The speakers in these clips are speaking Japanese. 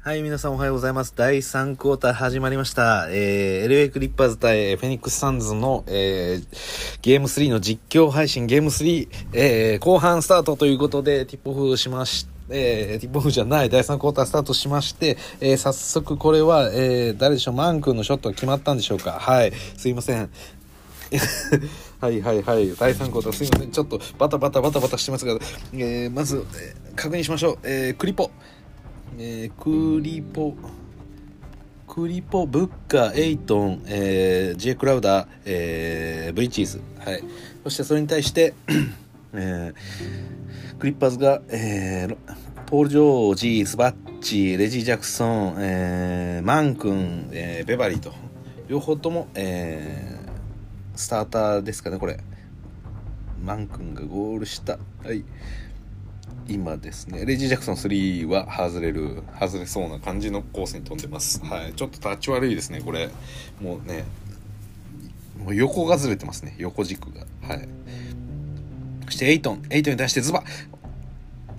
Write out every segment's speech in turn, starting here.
はい、皆さんおはようございます。第3クォーター始まりました。えー、LA クリッパーズ対フェニックスサンズの、えー、ゲーム3の実況配信ゲーム3、えー、後半スタートということで、ティップオフしましえー、ティップオフじゃない第3クォータースタートしまして、えー、早速これは、えー、誰でしょう、マン君のショットが決まったんでしょうか？はい、すいません。はいはいはい。第3クォーターすいません。ちょっとバタバタバタバタしてますが、えー、まず、えー確認しましょう。えー、クリポ。えー、クリポ、クリポ、ブッカ、エイトン、えー、ジェイ・クラウダー、えー、ブリッジーズ。はい。そしてそれに対して、えー、クリッパーズが、えー、ポール・ジョージ、ズバッツ、レジー・ジャクソン、えー、マン君、えー、ベバリーと、両方とも、えー、スターターですかね、これ。マン君がゴールした。はい。今ですね。レジー・ジャクソン3は外れる外れそうな感じのコースに飛んでます。はい。ちょっと立ち悪いですねこれ。もうね。もう横がずれてますね。横軸が。はい。そしてエイトン。エイトンに出してズバ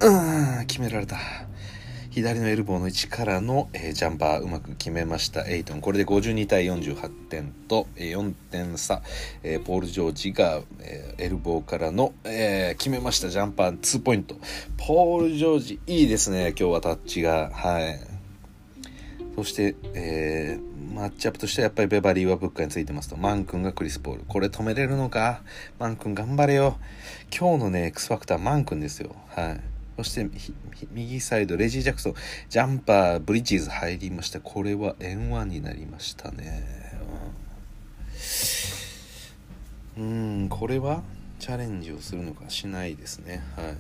うん決められた。左のエルボーの位置からの、えージャンパーうまく決めました。エイトン。これで52対48点と、えー4点差、えーポール・ジョージが、えーエルボーからの、えー決めました。ジャンパー2ポイント。ポール・ジョージいいですね。今日はタッチが。はい。そして、えーマッチアップとしてはやっぱりベバリーはブッカーについてますと。マン君がクリス・ポール。これ止めれるのか？マン君頑張れよ。今日のね X ファクターマン君ですよ。はい。そして右サイドレジー・ジャクソン。ジャンパーブリッジーズ入りました。これは N1 になりましたね。うん。これはチャレンジをするのかしないですね。はい。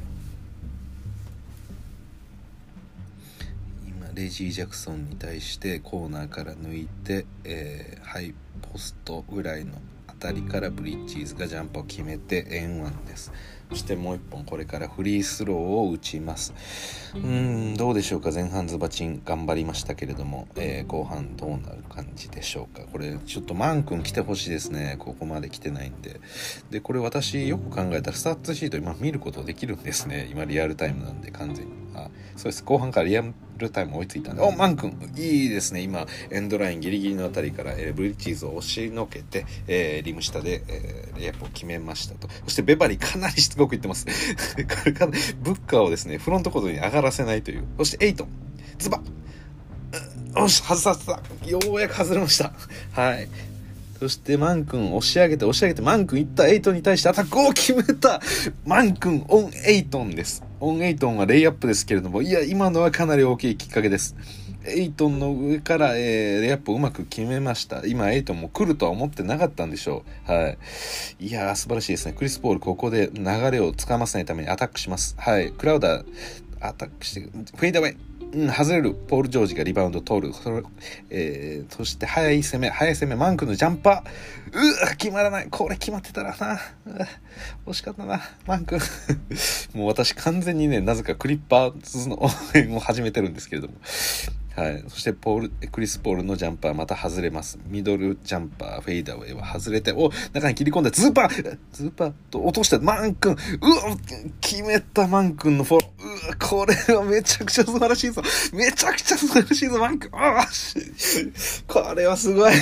今レジー・ジャクソンに対してコーナーから抜いて、えーハイポストぐらいのあたりからブリッジーズがジャンプを決めて円1です。そしてもう1本これからフリースローを打ちます。うーんどうでしょうか。前半ズバチン頑張りましたけれども、えー後半どうなる感じでしょうか。これちょっとマン君来てほしいですね。ここまで来てないんで。でこれ私よく考えたらスタッツシート今見ることできるんですね。今リアルタイムなんで完全に。あそうです。後半からリアルタイム追いついたんでおマン君いいですね。今エンドラインギリギリのあたりから、えーブリッジーズを押しのけて、えーリム下で、えーレイアップを決めましたと。そしてベバリーかなりしつこく言ってます。これからブッカーをですねフロントコートに上がらせないという。そしてエイトンズバよし外させたようやく外れました。はい。そしてマン君押し上げて押し上げてマン君いったエイトンに対してアタックを決めた。マン君 on エイトンです。 on エイトンはレイアップですけれどもいや今のはかなり大きいきっかけです。エイトンの上から、えーレイアップをうまく決めました。今エイトンも来るとは思ってなかったんでしょう。はい。いやー素晴らしいですね。クリス・ポールここで流れをつかませないためにアタックします。はい。クラウダーアタックしてフェイダーウェイ。うん、外れる。ポール・ジョージがリバウンド取る。それえー、そして速い攻め、速い攻め、マン君のジャンパー。うわ、決まらない。これ決まってたらな。惜しかったな、マン君。もう私完全にね、なぜかクリッパーズの応援を始めてるんですけれども。はい。そして、ポール、クリス・ポールのジャンパーまた外れます。ミドルジャンパー、フェイダーウェイは外れて、お、中に切り込んで、ズーパーズーパーと落としたマン君。うわ、決めたマン君のフォロー。これはめちゃくちゃ素晴らしいぞ。めちゃくちゃ素晴らしいぞ、マン君。ああ、これはすごい。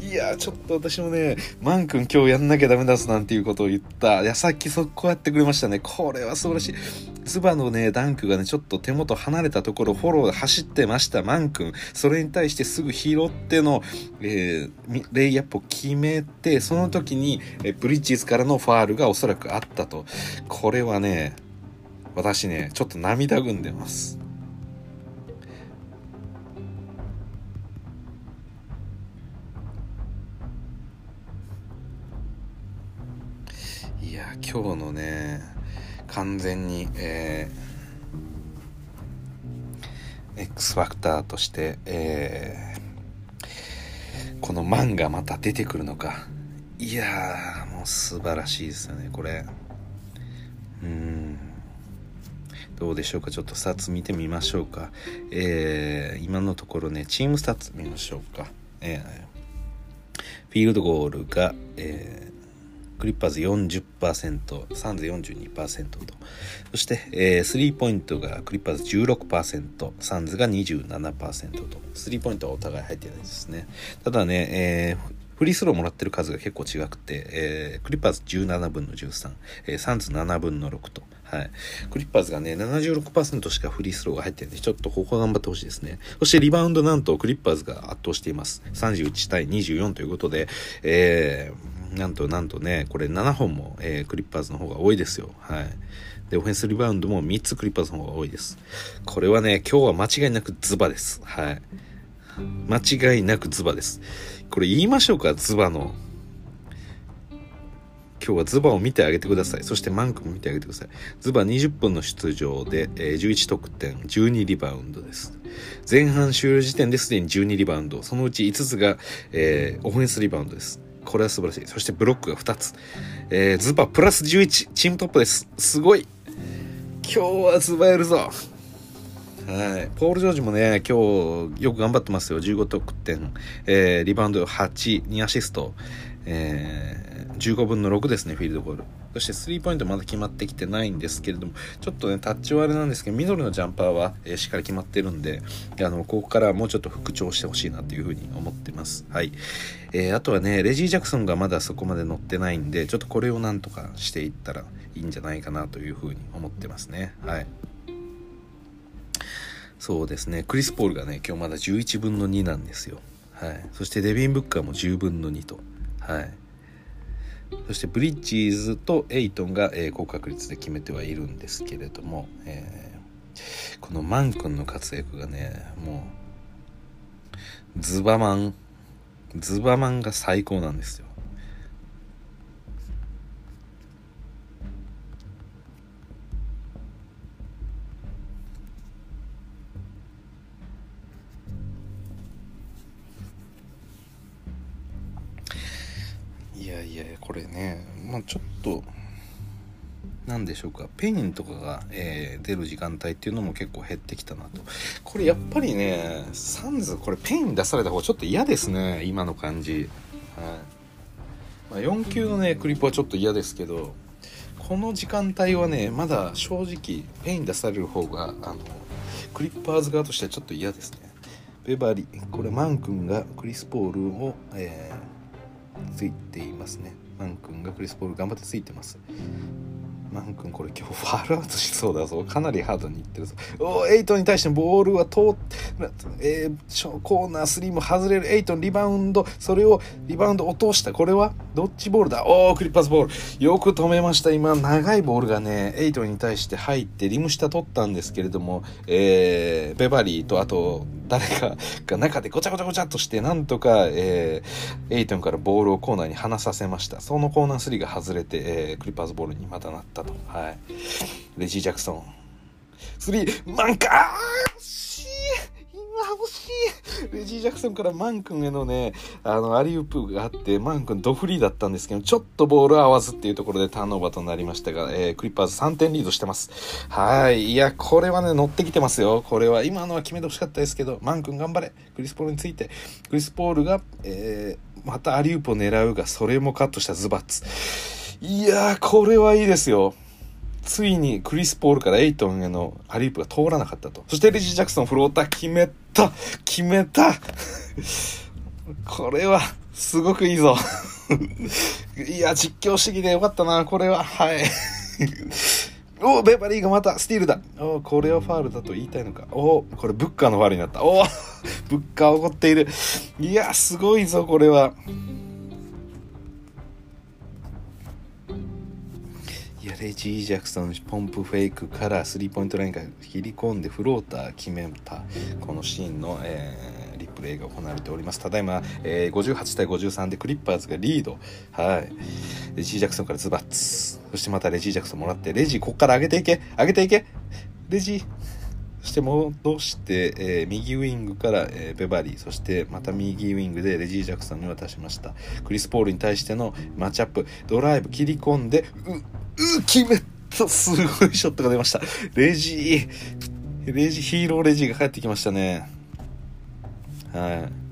いや、ちょっと私もね、マン君今日やんなきゃダメだぞなんていうことを言った。いや、さっきそこやってくれましたね。これは素晴らしい。ズバのね、ダンクがね、ちょっと手元離れたところ、フォローで走ってました、マン君。それに対してすぐ拾っての、えーレイアップを決めて、その時に、えブリッジーズからのファールがおそらくあったと。これはね、私ね、ちょっと涙ぐんでます。いや今日のね完全にえー X ファクターとして、えーこのマンがまた出てくるのか。いやもう素晴らしいですよねこれ。うん。どうでしょうか？ちょっとスタッツ見てみましょうか。えー今のところねチームスタッツ見ましょうか。えーフィールドゴールが、えークリッパーズ40%サンズ42%と。そして、えー、スリーポイントがクリッパーズ16%サンズが27%と。スリーポイントはお互い入ってないですね。ただね、えーフリースローもらってる数が結構違くて、えー、クリッパーズ17分の13、えー、サンズ7分の6と、はい。クリッパーズがね、76%しかフリースローが入ってるんで、ちょっとここは頑張ってほしいですね。そしてリバウンドなんとクリッパーズが圧倒しています。31対24ということで、えー、なんとなんとね、これ7本も、えー、クリッパーズの方が多いですよ。はい。で、オフェンスリバウンドも3つクリッパーズの方が多いです。これはね、今日は間違いなくズバです。はい。間違いなくズバです。これ言いましょうか、ズバの今日はズバを見てあげてください。そしてマンクも見てあげてください。ズバ20分の出場で、えー、11得点、12リバウンドです。前半終了時点ですでに12リバウンド。そのうち5つが、えー、オフェンスリバウンドです。これは素晴らしい。そしてブロックが2つ。えー、ズバプラス11。チームトップです。すごい。今日はズバやるぞ。はい。ポール・ジョージもね、今日よく頑張ってますよ。15得点、えー、リバウンド8、2アシスト、えー、15分の6ですね、フィールドゴール。そしてスリーポイントまだ決まってきてないんですけれども、ちょっとね、タッチはあれなんですけど、ミドルのジャンパーは、えー、しっかり決まってるんで、あの、ここからもうちょっと復調してほしいなというふうに思ってます。はい。えー、あとはね、レジー・ジャクソンがまだそこまで乗ってないんで、ちょっとこれをなんとかしていったらいいんじゃないかなというふうに思ってますね。はい。そうですね、クリス・ポールがね、今日まだ11分の2なんですよ。はい。そしてデビン・ブッカーも10分の2と。はい、そしてブリッジーズとエイトンが、えー、高確率で決めてはいるんですけれども、えー、このマン君の活躍がねもうズバマンズバマンが最高なんですよ。これねまあ、ちょっと何でしょうかペインとかが、えー、出る時間帯っていうのも結構減ってきたなと。これやっぱりねサンズこれペイン出された方がちょっと嫌ですね今の感じ、はい。まあ、4Qのねクリポはちょっと嫌ですけどこの時間帯はねまだ正直ペイン出される方があのクリッパーズ側としてはちょっと嫌ですね。ベバリこれマン君がクリス・ポールを、えー、ついていますね。マン君がクリス・ポール頑張ってついてます。マン君これ今日ファールアウトしそうだぞ。かなりハードにいってるぞ。おエイトに対してボールは通って、えー、コーナー3も外れる。エイトのリバウンド。それをリバウンド落とした。これはどっちボールだ。おークリッパーズボール。よく止めました。今長いボールがねエイトに対して入ってリム下取ったんですけれども、えー、ベバリーとあと誰かが中でごちゃごちゃごちゃっとしてなんとか、えー、エイトンからボールをコーナーに離させました。そのコーナー3が外れて、えー、クリッパーズボールにまたなったと。はい。レジー・ジャクソン。3マンか惜しいレジー・ジャクソンからマン君へのね、あの、アリウープがあって、マン君ドフリーだったんですけど、ちょっとボール合わずっていうところでターンオーバーとなりましたが、えー、クリッパーズ3点リードしてます。はい。いや、これはね、乗ってきてますよ。これは、今のは決めてほしかったですけど、マン君頑張れ。クリスポールについて、クリスポールが、えー、またアリウープを狙うが、それもカットしたズバッツ。いやー、これはいいですよ。ついにクリス・ポールからエイトンへのアリープが通らなかったと。そしてレジ・ジャクソンフローター決めた決めた これは、すごくいいぞ いや、実況してきてよかったな、これは。はい。おベバリーがまたスティールだ。おこれはファールだと言いたいのか。おこれブッカーのファールになった。おブッカー怒っている。いや、すごいぞ、これは。レジー・ジャクソンポンプフェイクからスリーポイントラインから切り込んでフローター決めたこのシーンの、えー、リプレイが行われております。ただいま、えー、58対53でクリッパーズがリード。はい。レジー・ジャクソンからズバッツ。そしてまたレジー・ジャクソンもらってレジーこっから上げていけ上げていけ。レジー。そして戻して、えー、右ウィングから、えー、ベバリー、そしてまた右ウィングでレジー・ジャクソンに渡しました。クリス・ポールに対してのマッチアップ、ドライブ切り込んで、う、う決めたすごいショットが出ました。レジー、レジ、ヒーローレジーが帰ってきましたね。はい。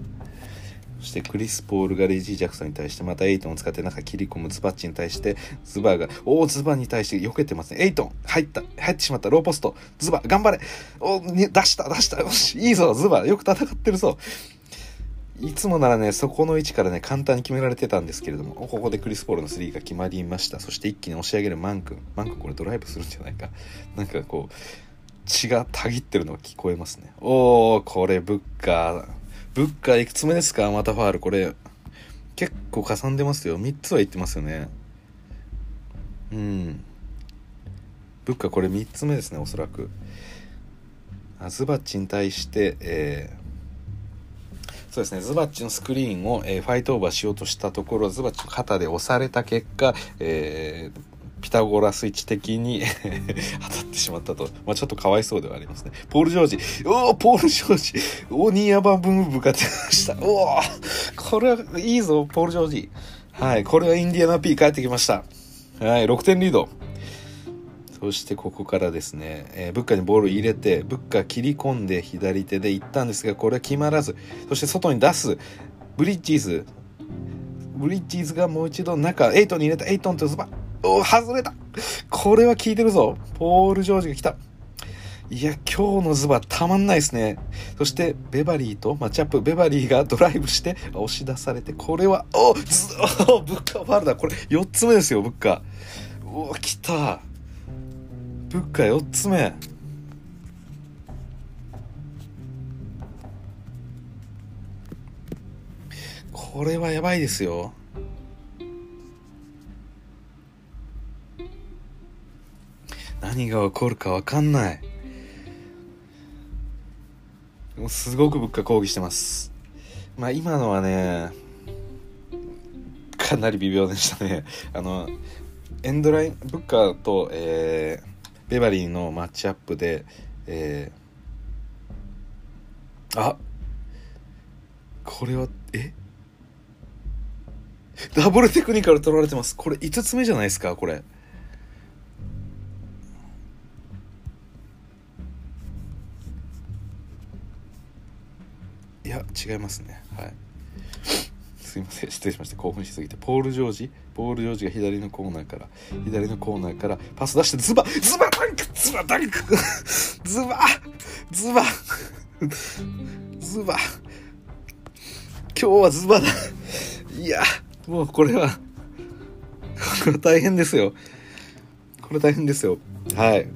そしてクリス・ポールがレジー・ジャクソンに対してまたエイトンを使って中切り込むズバッチに対してズバーがおおズバに対して避けてますねエイトン入った入ってしまったローポストズバ頑張れおね、出した出したよしいいぞズバよく戦ってるぞいつもならね、そこの位置からね、簡単に決められてたんですけれども、ここでクリス・ポールの3が決まりました。そして一気に押し上げるマン君。マン君これドライブするんじゃないか。なんかこう、血がたぎってるのが聞こえますね。おー、これブッカー。ブッカいくつ目ですか？またファール。これ、結構かさんでますよ。3つは言ってますよね。うん。ブッカこれ3つ目ですね、おそらく。アズバッチに対して、えー、そうですねズバッチのスクリーンを、えー、ファイトオーバーしようとしたところズバッチの肩で押された結果、えー、ピタゴラスイッチ的に 当たってしまったと。まあ、ちょっとかわいそうではありますね。ポール・ジョージ。おおポール・ジョージ。おニーアバンブムーブが出ました。おおこれはいいぞ、ポール・ジョージ。はい。これはインディアナ P 帰ってきました。はい。6点リード。そしてここからですね、えー、ブッカにボール入れて、ブッカ切り込んで左手で行ったんですが、これは決まらず、そして外に出す、ブリッジーズ、ブリッジーズがもう一度中、エイトに入れた、エイトンとズバお外れたこれは効いてるぞポール・ジョージが来たいや、今日のズバたまんないですね。そして、ベバリーとマッチアップ、ベバリーがドライブして押し出されて、これは、おずおブッカファールだ。これ4つ目ですよ、ブッカ。お来た。ブッカ4つ目これはやばいですよ何が起こるか分かんない。もうすごく物価抗議してます。まあ今のはねかなり微妙でしたね。あのエンドラインブッカーと、えー、ベバリーのマッチアップで、えー、あこれはえ？ダブルテクニカル取られてます。これ5つ目じゃないですかこれ。や違いますね。はい。すいません。失礼しました。興奮しすぎて。ポール・ジョージ？ポール・ジョージが左のコーナーから。左のコーナーから。パス出してズバズバダンク！ズバダンク！ズバズバズバ。今日はズバだ。いやもうこれはこれは大変ですよ。これ大変ですよ。はい。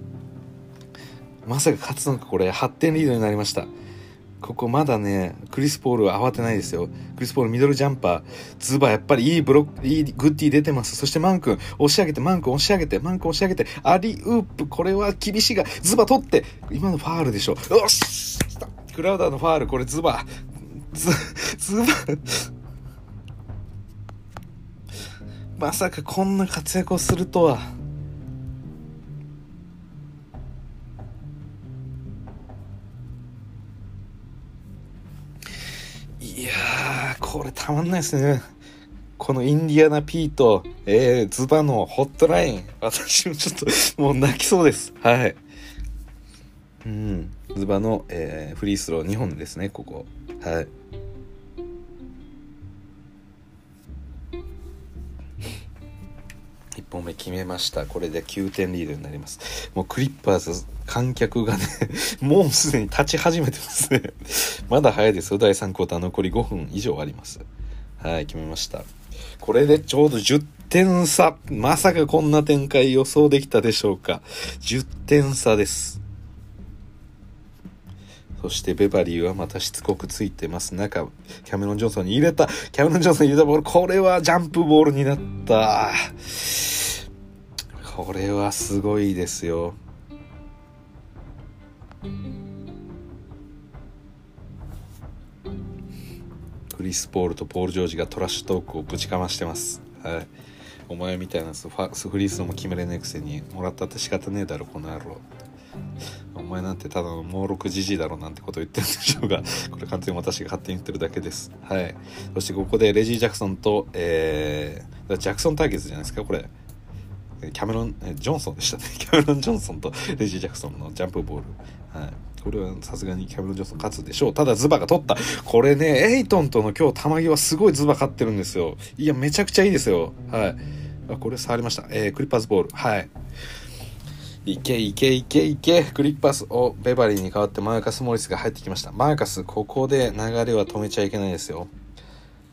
まさか勝つのかこれ8点リードになりました。ここまだね、クリス・ポールは慌てないですよ。クリス・ポールミドルジャンパー。ズバやっぱりいいブロック、いいグッディ出てます。そしてマン君、押し上げて、マン君押し上げて、マン君押し上げて、アリウープ、これは厳しいが、ズバ取って、今のファールでしょ。よしクラウダーのファール、これズバ。ズ、ズバ。まさかこんな活躍をするとは。たまんないですね。このインディアナ・ピート、えー、ズバのホットライン。私もちょっと、もう泣きそうです。はい。うん。ズバの、えー、フリースロー2本ですね、ここ。はい。1本目決めました。これで9点リードになります。もうクリッパーズ観客がね もうすでに立ち始めてますねまだ早いですよ。第3クォーター残り5分以上あります。はい、決めました。これでちょうど10点差。まさかこんな展開予想できたでしょうか。10点差です。そしてベバリーはまたしつこくついてます。中、キャメロン・ジョンソンに入れた。キャメロン・ジョンソンに入れたボール。これはジャンプボールになった。これはすごいですよ。クリス・ポールとポール・ジョージがトラッシュトークをぶちかましてます。はい。お前みたいなファスフリースも決めれねえくせにもらったって仕方ねえだろこの野郎。お前なんてただの猛録じじいだろなんてこと言ってるんでしょうが これ完全に私が勝手に言ってるだけです。はい。そしてここでレジー・ジャクソンとえー、ジャクソン対決じゃないですかこれ。キャメロンジョンソンでしたね。キャメロン・ジョンソンとレジー・ジャクソンのジャンプボール。はい。これはさすがにキャメロン・ジョンソン勝つでしょう。ただズバが取った。これねエイトンとの今日球際すごいズバ勝ってるんですよ。いやめちゃくちゃいいですよ。はい。あこれ触りました、えー、クリッパーズボール。はい。いけいけいけいけ。クリッパーズをベバリーに代わってマーカス・モリスが入ってきました。マーカスここで流れは止めちゃいけないですよ。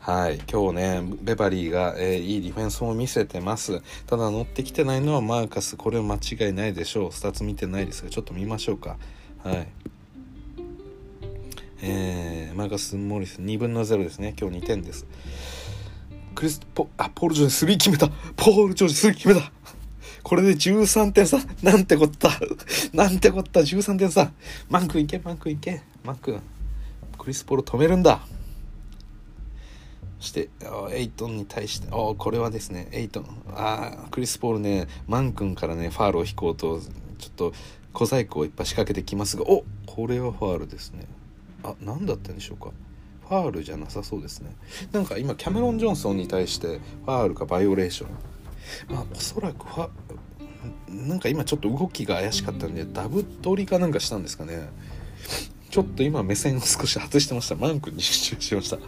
はい。今日ねベバリーが、えー、いいディフェンスも見せてます。ただ乗ってきてないのはマーカス。これ間違いないでしょう。スタッツ見てないですがちょっと見ましょうか。はいえー、マーカス・モリス2分の0ですね今日2点ですクリスポあポール・ジョージ3決めたポール・ジョージ3決めたこれで13点差。なんてこった。なんてこった。13点差。マンクいけ、マンクいけ。マンク。クリス・ポール止めるんだ。そして、エイトンに対して、おこれはですね、エイトン。あクリス・ポールね、マン君からね、ファールを引こうと、ちょっと小細工をいっぱい仕掛けてきますが、おこれはファールですね。あ、何だったんでしょうか。ファールじゃなさそうですね。なんか今、キャメロン・ジョンソンに対して、ファールかバイオレーション。まあおそらくはなんか今ちょっと動きが怪しかったんでダブ取りかなんかしたんですかねちょっと今目線を少し外してましたマンクに集中しました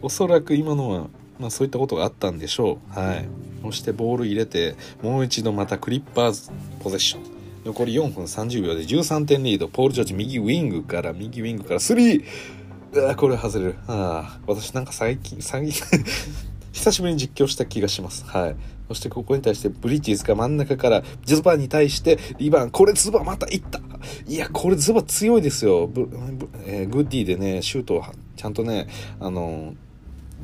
おそらく今のはまあそういったことがあったんでしょうはいそしてボール入れてもう一度またクリッパーズポゼッション残り4分30秒で13点リードポール・ジョージ右ウィングから右ウィングから3うわこれ外れるあ私なんか最近最近 久しぶりに実況した気がしますはいそしてここに対してブリッジーズが真ん中からズバに対してリバン、これズバまたいった。いや、これズバ強いですよ。えー、グッディでね、シュートをちゃんとね、あの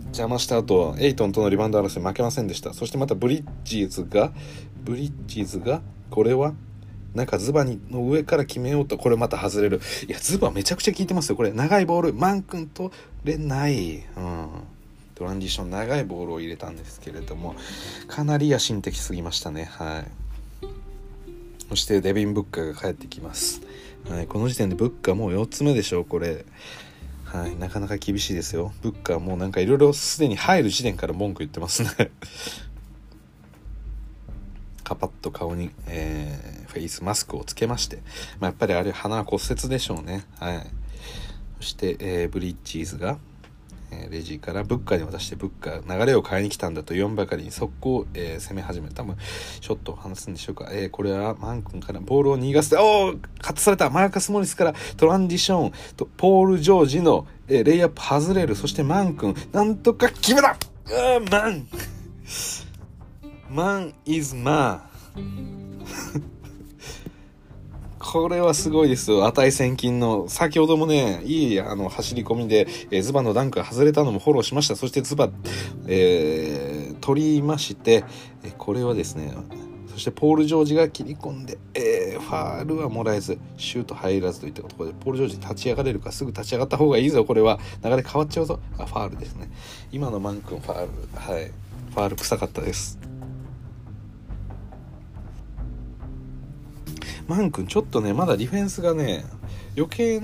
邪魔した後、エイトンとのリバウンド争い負けませんでした。そしてまたブリッジーズが、ブリッジーズが、これはなんかズバにの上から決めようと、これまた外れる。いや、ズバめちゃくちゃ効いてますよ。これ、長いボール、マン君とれない。うん。トランジション長いボールを入れたんですけれどもかなり野心的すぎましたねはいそしてデビン・ブッカーが帰ってきます、はい、この時点でブッカーもう4つ目でしょうこれはいなかなか厳しいですよブッカーもうなんかいろいろすでに入る時点から文句言ってますねカパッと顔に、えー、フェイスマスクをつけまして、まあ、やっぱりあれ鼻骨折でしょうね。はい。そして、えー、ブリッジーズがえレジからブッカーに渡してブッカー流れを変えに来たんだと4ばかりに速攻、えー、攻め始めた多分ショットを離すんでしょうか、えー、これはマン君からボールを逃がす。おおカットされた。マーカス・モリスからトランジション。とポール・ジョージの、えー、レイアップ外れる。そしてマン君。なんとか決めた。うマン。マン is マンこれはすごいですよ。値千金の。先ほどもね、いいあの走り込みで、えー、ズバのダンクが外れたのもフォローしました。そしてズバ、えー、取りまして、えこれはですね、そしてポール・ジョージが切り込んで、えー、ファールはもらえず、シュート入らずといったところで、ポール・ジョージ立ち上がれるか、すぐ立ち上がった方がいいぞ、これは。流れ変わっちゃうぞ。あ、ファールですね。今のマン君ファール、はい。ファール臭かったです。マン君ちょっとねまだディフェンスがね余計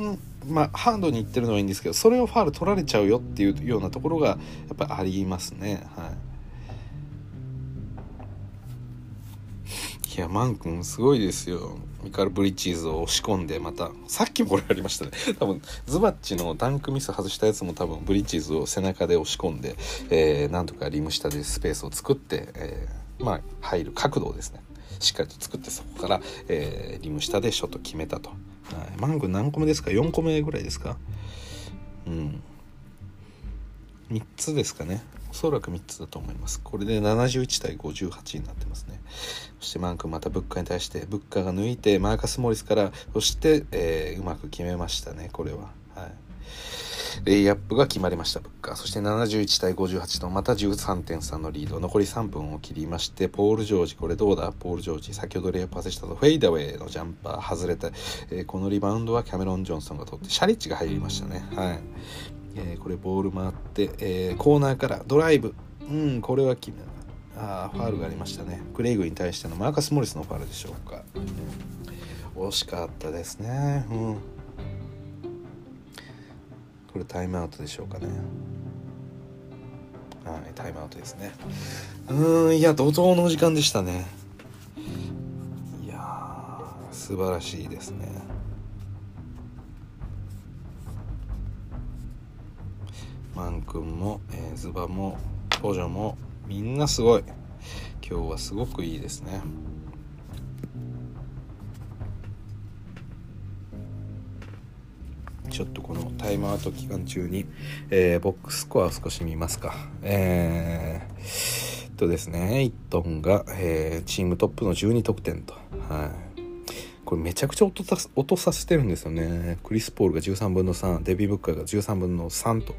まあ、ハードにいってるのはいいんですけどそれをファール取られちゃうよっていうようなところがやっぱりありますね。はい。いやマン君すごいですよ。ミカル・ブリッジーズを押し込んでまたさっきもこれありましたね。多分ズバッチのダンクミス外したやつも多分ブリッジーズを背中で押し込んで、えー、なんとかリム下でスペースを作って、えー、まあ入る角度ですね。しっかりと作ってそこから、えー、リム下でショット決めたと、はい、マング何個目ですか？4個目ぐらいですか？うん。3つですかね。おそらく3つだと思います。これで71対58になってますね。そしてマンクまたブッカーに対してブッカーが抜いてマーカス・モリスからそして、えー、うまく決めましたねこれは。はい。レイアップが決まりました、ブッカー。そして71対58とまた13.3のリード。残り3分を切りまして、ポール・ジョージ、これどうだ？ポール・ジョージ、先ほどレイアップ外したと、フェイダウェイのジャンパー外れて、えー、このリバウンドはキャメロン・ジョンソンが取って、シャリッチが入りましたね。はい。えー、これボール回って、えー、コーナーからドライブ。うん、これは決めあファールがありましたね。クレイグに対してのマーカス・モリスのファールでしょうか。惜しかったですね。うん。これタイムアウトでしょうかね。はいタイムアウトですね。うんいや怒涛の時間でしたね。いやー素晴らしいですね。マン君も、えー、ズバもポジョもみんなすごい。今日はすごくいいですね。ちょっとこのタイムアウト期間中に、えー、ボックススコアを少し見ますか。えー、とですね、イットンが、えー、チームトップの12得点と。はい。これめちゃくちゃ落とさ落とさせてるんですよね。クリス・ポールが13分の3、デビン・ブッカーが13分の3と。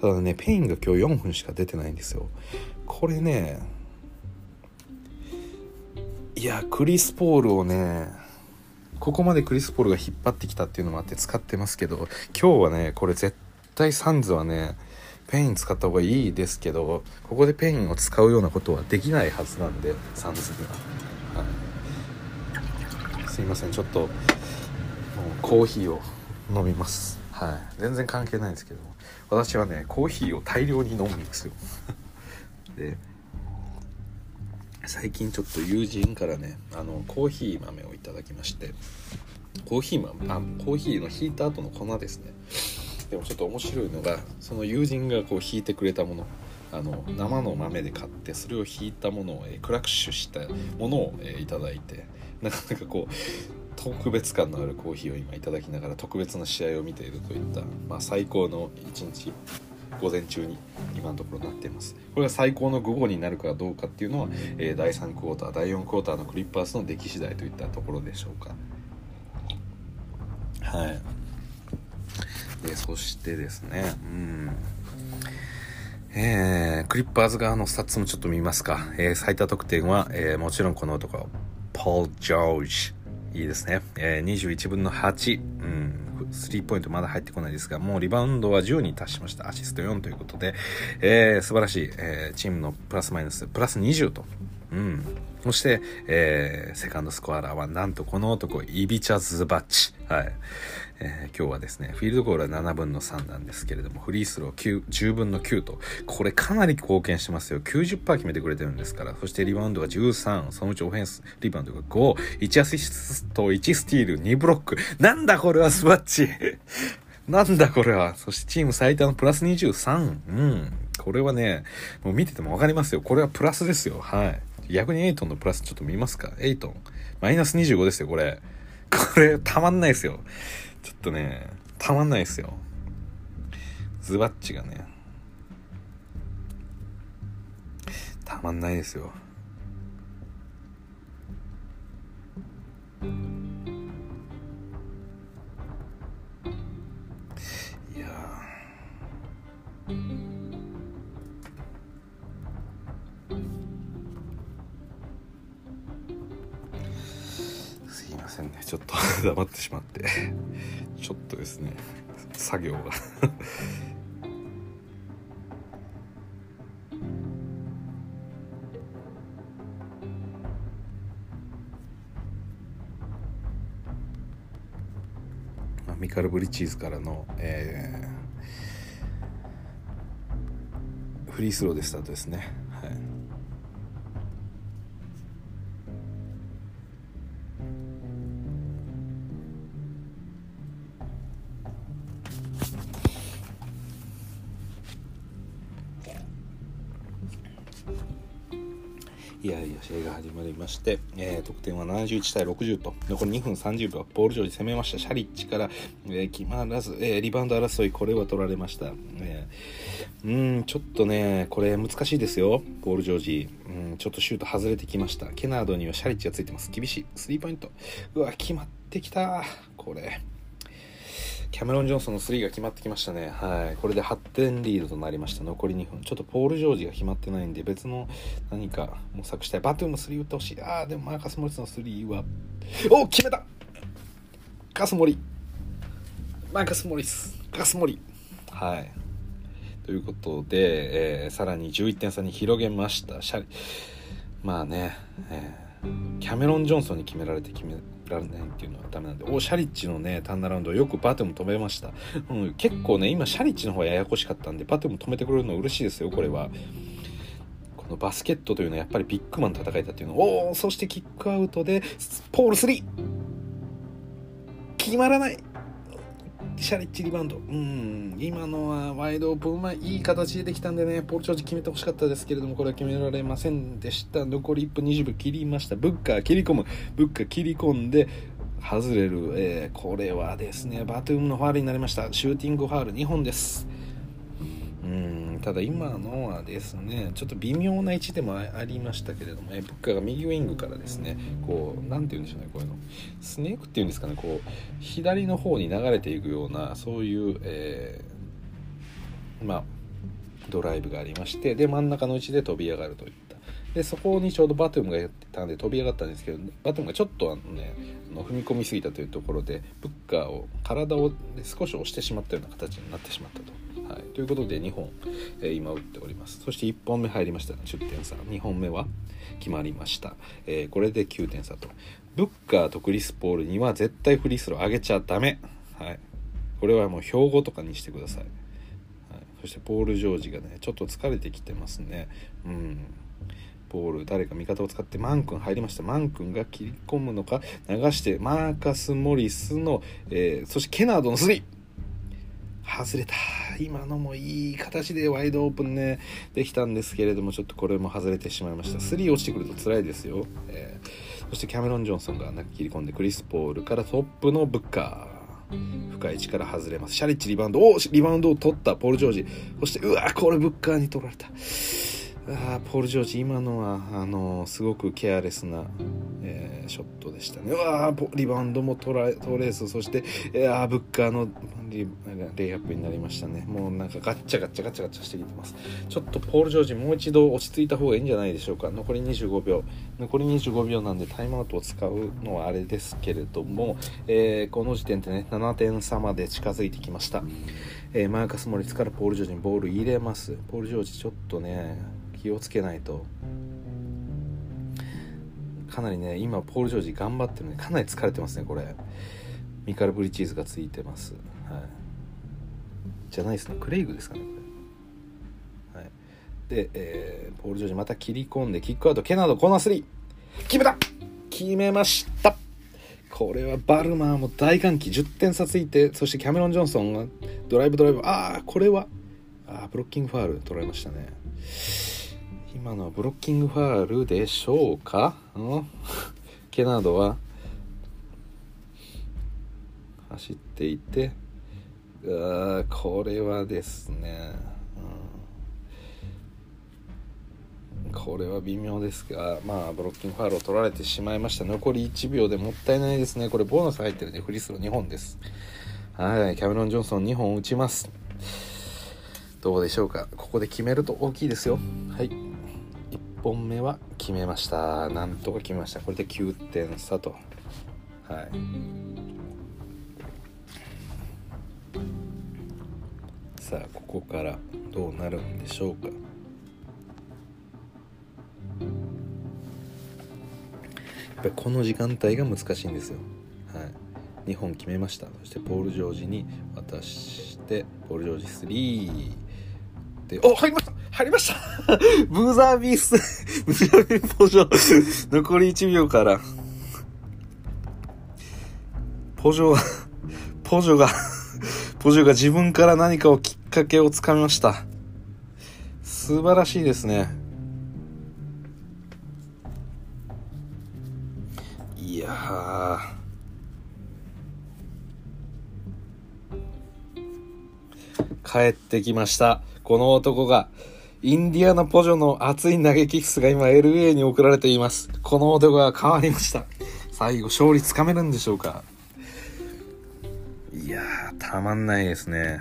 ただね、ペインが今日4分しか出てないんですよ。これね、いや、クリス・ポールをね、ここまでクリス・ポールが引っ張ってきたっていうのもあって使ってますけど今日はねこれ絶対サンズはねペイン使った方がいいですけどここでペインを使うようなことはできないはずなんでサンズには、はい、すいませんちょっともうコーヒーを飲みます。はい。全然関係ないんですけど私はねコーヒーを大量に飲むんですよ。で最近ちょっと友人からねあのコーヒー豆をいただきましてコーヒー豆あコーヒーのひいた後の粉ですね。でもちょっと面白いのがその友人がこうひいてくれたものあの生の豆で買ってそれをひいたものを、えー、クラッシュしたものを、えー、いただいてなかなかこう特別感のあるコーヒーを今いただきながら特別な試合を見ているといった、まあ、最高の一日。午前中に今のところなっています。これが最高の午後になるかどうかっていうのは、えー、第3クォーター第4クォーターのクリッパーズの出来次第といったところでしょうか。はい。でそしてですねうん。えー、クリッパーズ側のスタッツもちょっと見ますか、えー、最多得点は、えー、もちろんこの男ポール・ジョージいいですね、えー、21分の8、うんスリーポイントまだ入ってこないですが、もうリバウンドは10に達しました。アシスト4ということで、えー、素晴らしい、えー、チームのプラスマイナス、プラス20と。うん。そして、えー、セカンドスコアラーはなんとこの男、イビチャ・ズバッツ。はい。えー、今日はですね、フィールドゴールは7分の3なんですけれども、フリースロー9、10分の9と、これかなり貢献してますよ。90%決めてくれてるんですから。そしてリバウンドが13、そのうちオフェンス、リバウンドが5、1アシスト、1スティール、2ブロック。なんだこれはスバッチ なんだこれは。そしてチーム最多のプラス23。うん。これはね、もう見ててもわかりますよ。これはプラスですよ。はい。逆にエイトンのプラスちょっと見ますか？エイトン。マイナス25ですよ、これ。これ、たまんないですよ。ちょっとね、たまんないですよ。ズバッチがね、たまんないですよ。ちょっと 黙ってしまって。ちょっとですね。作業が。ミカル・ブリッチーズからの、えー、フリースローでスタートですね。はい。まして、えー、得点は71対60と残り2分30秒ボール・ジョージ攻めました。シャリッチから、えー、決まらず、えー、リバウンド争いこれは取られました、えー、うんちょっとねこれ難しいですよボール・ジョージうんちょっとシュート外れてきました。ケナードにはシャリッチがついてます。厳しいスリーポイント。うわ決まってきた。これ。キャメロン・ジョンソンの3が決まってきましたね。はい。これで8点リードとなりました。残り2分。ちょっとポール・ジョージが決まってないんで、別の何か模索したい。バトゥーム3打ってほしい。ああ、でもマーカス・モリスの3は。お決めたカス・モリ。マーカス・モリス。カス・モリ。はい。ということで、えー、さらに11点差に広げました。シャリ。まあね、えー、キャメロン・ジョンソンに決められて決められないっていうのはダメなんで。おシャリッチのねターンナラウンドよくバテも止めました、うん、結構ね今シャリッチの方がややこしかったんでバテも止めてくれるの嬉しいですよこれは。このバスケットというのはやっぱりビッグマン戦えたっていうの。おおそしてキックアウトでポール3決まらない。シャリッチリバウンド。うん今のはワイドオープン。はいい形でできたんでねポール・チョージ決めてほしかったですけれどもこれは決められませんでした。残り1分20秒切りました。ブッカー切り込む。ブッカー切り込んで外れる、えー、これはですねバトゥームのファールになりました。シューティングファール2本です。ただ今のはですねちょっと微妙な位置でもありましたけれども、えブッカーが右ウィングからですねこう何て言うんでしょうねこういうのスネークっていうんですかねこう左の方に流れていくようなそういう、えー、まあドライブがありましてで真ん中の位置で飛び上がるといったでそこにちょうどバトゥームがやってたんで飛び上がったんですけどバトゥームがちょっとあのねの踏み込みすぎたというところでブッカーを体を少し押してしまったような形になってしまったと。はい、ということで2本、えー、今打っております。そして1本目入りました10点差。2本目は決まりました、えー、これで9点差と。ブッカーとクリス・ポールには絶対フリースロー上げちゃダメ、はい、これはもう標語とかにしてください、はい、そしてポール・ジョージがねちょっと疲れてきてますね。うん。ポール誰か味方を使ってマン君入りました。マン君が切り込むのか流してマーカス・モリスの、えー、そしてケナードのスリー。外れた。今のもいい形でワイドオープンねできたんですけれどもちょっとこれも外れてしまいました。3落ちてくると辛いですよ、えー、そしてキャメロン・ジョンソンが切り込んでクリス・ポールからトップのブッカー深い位置から外れます。シャリッチリバウンドおリバウンドを取ったポール・ジョージ。そしてうわこれブッカーに取られたあポール・ジョージ今のはあのすごくケアレスな、えー、ショットでしたね。うわリバウンドもトラトレースそして、えー、ブッカーのリレイアップになりましたね。もうなんかガッチャガッチャガチャガチャしてきてます。ちょっとポール・ジョージもう一度落ち着いた方がいいんじゃないでしょうか。残り25秒。残り25秒なんでタイムアウトを使うのはあれですけれども、えー、この時点でね7点差まで近づいてきました、えマーカス・モリスからポール・ジョージにボール入れます。ポール・ジョージちょっとね気をつけないと。かなりね今ポール・ジョージ頑張ってるのでかなり疲れてますねこれ。ミカル・ブリチーズがついてます、はい、じゃないですね。クレイグですかねこれ、はい、で、えー、ポール・ジョージまた切り込んでキックアウトケナードコーナー3決めた!決めました!これはバルマーも大歓喜。10点差ついてそしてキャメロン・ジョンソンがドライブドライブ。ああこれはあブロッキングファール取られましたね。今のはブロッキングファールでしょうか、うん、ケナードは？走っていて？あこれはですね、うん、これは微妙ですがまあブロッキングファールを取られてしまいました。残り1秒でもったいないですね。これボーナス入ってるんでフリースロー2本です。はいキャメロン・ジョンソン2本打ちます。どうでしょうか？ここで決めると大きいですよ。はい。本目は決めました。なんとか決めました。これで9点差と。はい。さあここからどうなるんでしょうか。やっぱりこの時間帯が難しいんですよ。はい。2本決めました。そしてポール・ジョージに渡してポール・ジョージ3でお入りました。入りました。ブーザービース。ブーザービーポジョ。残り1秒から。ポジョがポジョがポジョが自分から何かをきっかけをつかみました。素晴らしいですね。いや帰ってきました。この男が、インディアナポジョの熱い投げキッスが今 LA に送られています。この男が変わりました。最後勝利つかめるんでしょうかいやー、たまんないですね。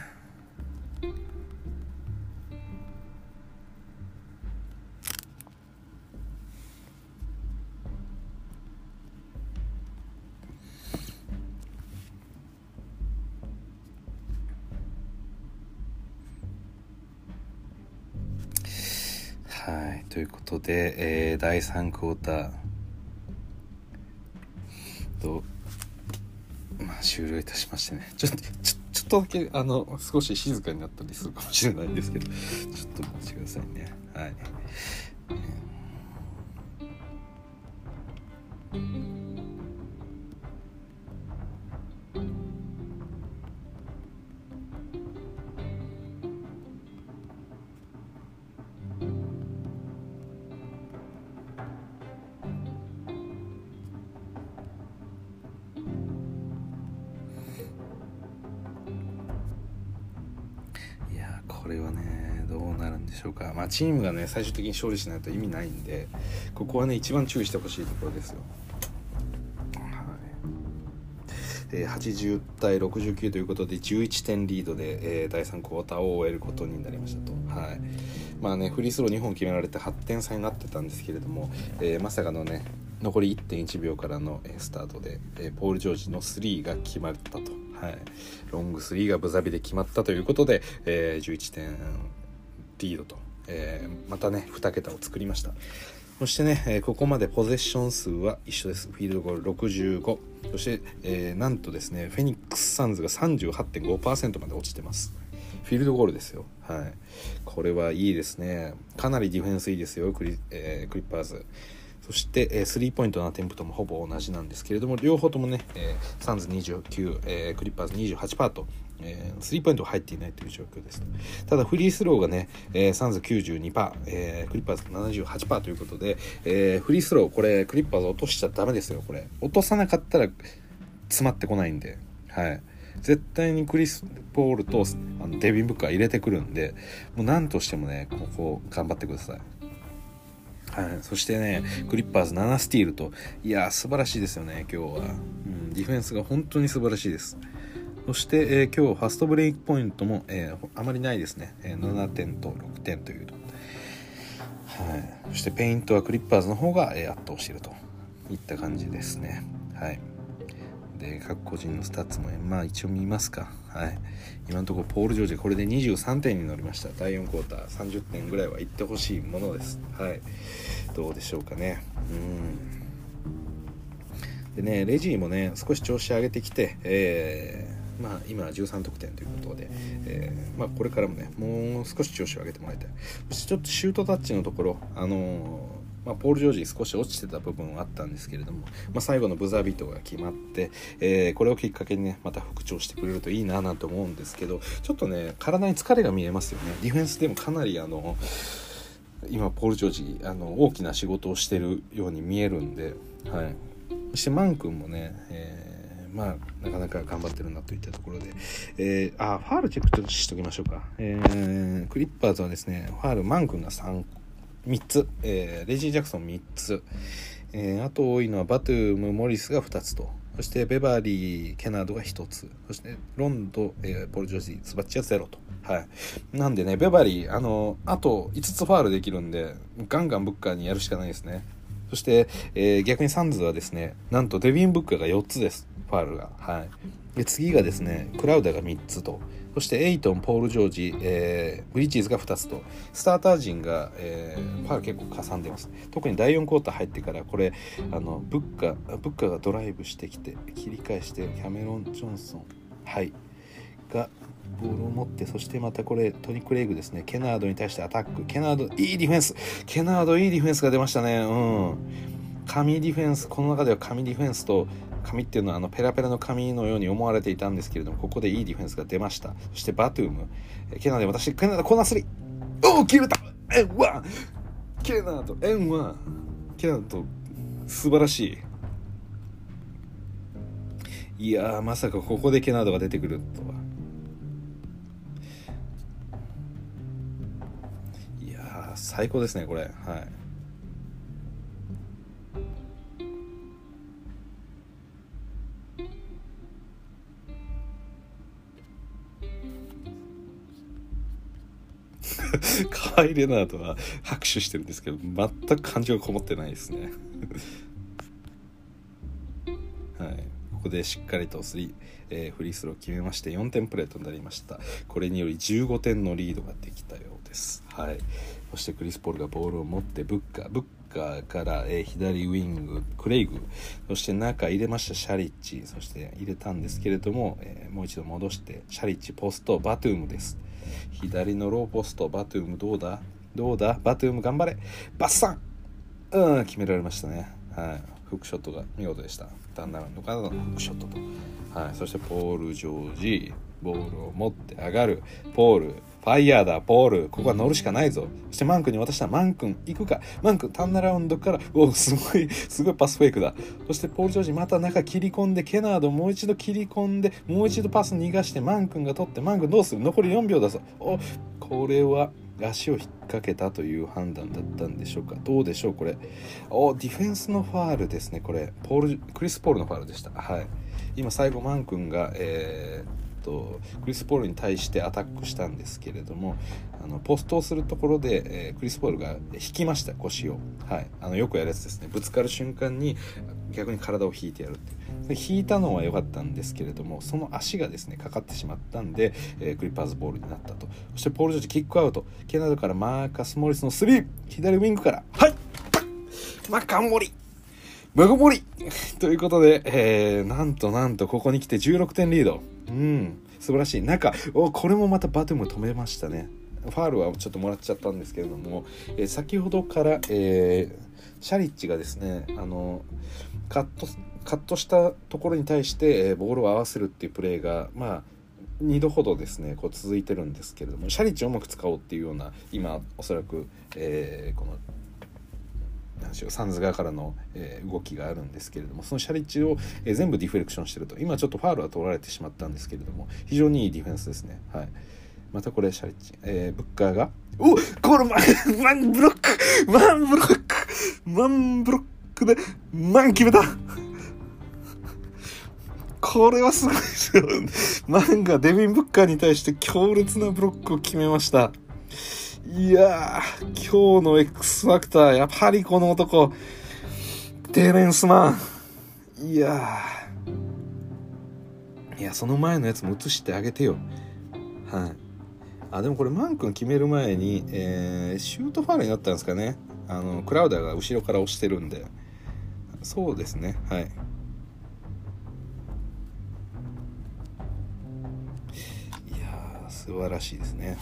ということで、えー、第3クォーター。と、まあ、終了いたしましてね。ちょっとちょちょっとだけあの少し静かになったりするかもしれないんですけどちょっとお待ちくださいね。はい。えーこれはねどうなるんでしょうか。まあチームがね最終的に勝利しないと意味ないんでここはね一番注意してほしいところですよ。え80対69ということで11点リードで、えー、第3クォーターを終えることになりましたと。はい。まあね、フリースロー2本決められて8点差になってたんですけれども、えー、まさかのね残り1.1秒からのスタートで、えポール・ジョージの3が決まったと、はい、ロング3がブザビで決まったということで、えー、11点リードと、えー、またね2桁を作りました。そしてね、えここまでポゼッション数は一緒です。フィールドゴール65そして、えー、なんとですねフェニックス・サンズが38.5%まで落ちてます。フィールドゴールですよ。はい。これはいいですね。かなりディフェンスいいですよクリ,、えー、クリッパーズ。そして、えー、スリーポイントのアテンプトもほぼ同じなんですけれども、両方ともね、えー、サンズ29、えー、クリッパーズ28%と、えー、スリーポイント入っていないという状況です。ただ、フリースローがね、えー、サンズ92%、えー、クリッパーズ78%ということで、えー、フリースロー、これ、クリッパーズ落としちゃダメですよ、これ。落とさなかったら詰まってこないんで、はい。絶対にクリス・ポールとあのデビン・ブッカー入れてくるんで、もう何としてもね、ここ頑張ってください。はい、そしてね、クリッパーズ7スティールと、いや素晴らしいですよね、今日は、うん。ディフェンスが本当に素晴らしいです。そして、えー、今日ファストブレイクポイントも、えー、あまりないですね、えー、7点と6点という。と、はい、そしてペイントはクリッパーズの方が、えー、圧倒していると。いった感じですね。はい。で各個人のスタッツもまあ一応見ますかはい。今のところポール・ジョージこれで23点に乗りました。第4クォーター30点ぐらいはいってほしいものです。はい。どうでしょうかね。うん。でねレジーもね少し調子上げてきてえーまあ、今13得点ということで、えーまあ、これからもねもう少し調子を上げてもらいたい。そしてちょっとシュートタッチのところ、あのーまあ、ポール・ジョージ少し落ちてた部分はあったんですけれども、まあ、最後のブザービートが決まって、えー、これをきっかけにねまた復調してくれるといいななんて思うんですけどちょっとね体に疲れが見えますよね。ディフェンスでもかなりあの今ポール・ジョージあの大きな仕事をしてるように見えるんで、はい、そしてマン君もね、えー、まあなかなか頑張ってるなといったところで、えー、あファールチェックとしときましょうか、えー、クリッパーズはですねファールマン君が3 3つ、えー、レジー・ジャクソン3つ、えー、あと多いのはバトゥーム・モリスが2つとそしてベバリー・ケナードが1つそしてロンド、えー、ポル・ジョージスバッチは0と。はい。なんでね、ベバリー、あの、あと5つファールできるんで、ガンガンブッカーにやるしかないですね。そして、えー、逆にサンズはですね、なんとデビン・ブッカーが4つです。ファールが。はい。で、次がですね、クラウダが3つと。そしてエイトン、ポール・ジョージ、えー、ブリッジーズが2つと、スターター陣が、えー、パー結構かさんでます。特に第4クォーター入ってから、これ、あのブッカ、ブッカがドライブしてきて、切り返して、キャメロン・ジョンソン、はい、が、ボールを持って、そしてまたこれ、トニック・レイグですね。ケナードに対してアタック。ケナード、いいディフェンス。ケナード、いいディフェンスが出ましたね。うん。神ディフェンス、この中では神ディフェンスと、紙っていうのはあのペラペラの紙のように思われていたんですけれどもここでいいディフェンスが出ました。そしてバトゥームケナで私ケナダコーナー3おお切れたエンワンケナとエンワン。ケナと素晴らしい。いやまさかここでケナードが出てくるとは。いや最高ですねこれ。はい。カイ・レナードは拍手してるんですけど全く感情がこもってないですね。はい。ここでしっかりとスリー、えー、フリースロー決めまして4点プレーとなりました。これにより15点のリードができたようです。はい。そしてクリス・ポールがボールを持ってブッカーブッカーから、えー、左ウィングクレイグそして中入れましたシャリッチそして入れたんですけれども、えー、もう一度戻してシャリッチポストバトゥームです。左のローポストバトゥームどうだ？どうだ？バトゥーム頑張れ。バッサン！うん決められましたね。はい。フックショットが見事でした。ダンダランのからのフックショットと、はい、そしてポール・ジョージボールを持って上がる。ポールフファイヤーだポールここは乗るしかないぞ。そしてマン君に渡した。マン君行くか。マン君ターンラウンドから おすごいすごいパスフェイクだ。そしてポール・ジョージまた中切り込んでケナードもう一度切り込んでもう一度パス逃がしてマン君が取ってマン君どうする？残り4秒だぞ。おこれは足を引っ掛けたという判断だったんでしょうか。どうでしょうこれ。おディフェンスのファールですねこれ。ポールクリス・ポールのファールでした。はい。今最後マン君がえー、っとクリス・ポールに対してアタックしたんですけれどもあのポストをするところで、えー、クリス・ポールが引きました腰を。はい。あのよくやるやつですね。ぶつかる瞬間に逆に体を引いてやるって引いたのは良かったんですけれどもその足がですねかかってしまったんで、えー、クリッパーズボールになったと。そしてポール・ジョージキックアウト。ケナドからマーカス・モリスのスリー。左ウィングからはい。マカモリ。マカモリ。ということで、えー、なんとなんとここに来て16点リード。うん。素晴らしい。中おこれもまたバトゥム止めましたね。ファールはちょっともらっちゃったんですけれども、えー、先ほどから、えー、シャリッチがですねあのカットカットしたところに対してえボールを合わせるっていうプレーがまあ2度ほどですねこう続いてるんですけれどもシャリッチをうまく使おうっていうような今おそらく、えー、この何でしょうサンズ側からの、え、動きがあるんですけれどもそのシャリッチを、え、全部ディフレクションしてると今ちょっとファールは取られてしまったんですけれども非常にいいディフェンスですねはいまたこれシャリッチ、えー、ブッカーがおこれマンブロックマンブロックマンブロックでマン決めたこれはすごいですよ。マンがデビン・ブッカーに対して強烈なブロックを決めました。いやー、今日の X ファクター、やっぱりこの男、テレンスマン。いやー。いや、その前のやつも映してあげてよ。はい。あ、でもこれマン君決める前に、えー、シュートファールになったんですかね。あの、クラウダーが後ろから押してるんで。そうですね。はい。素晴らしいですね、はい、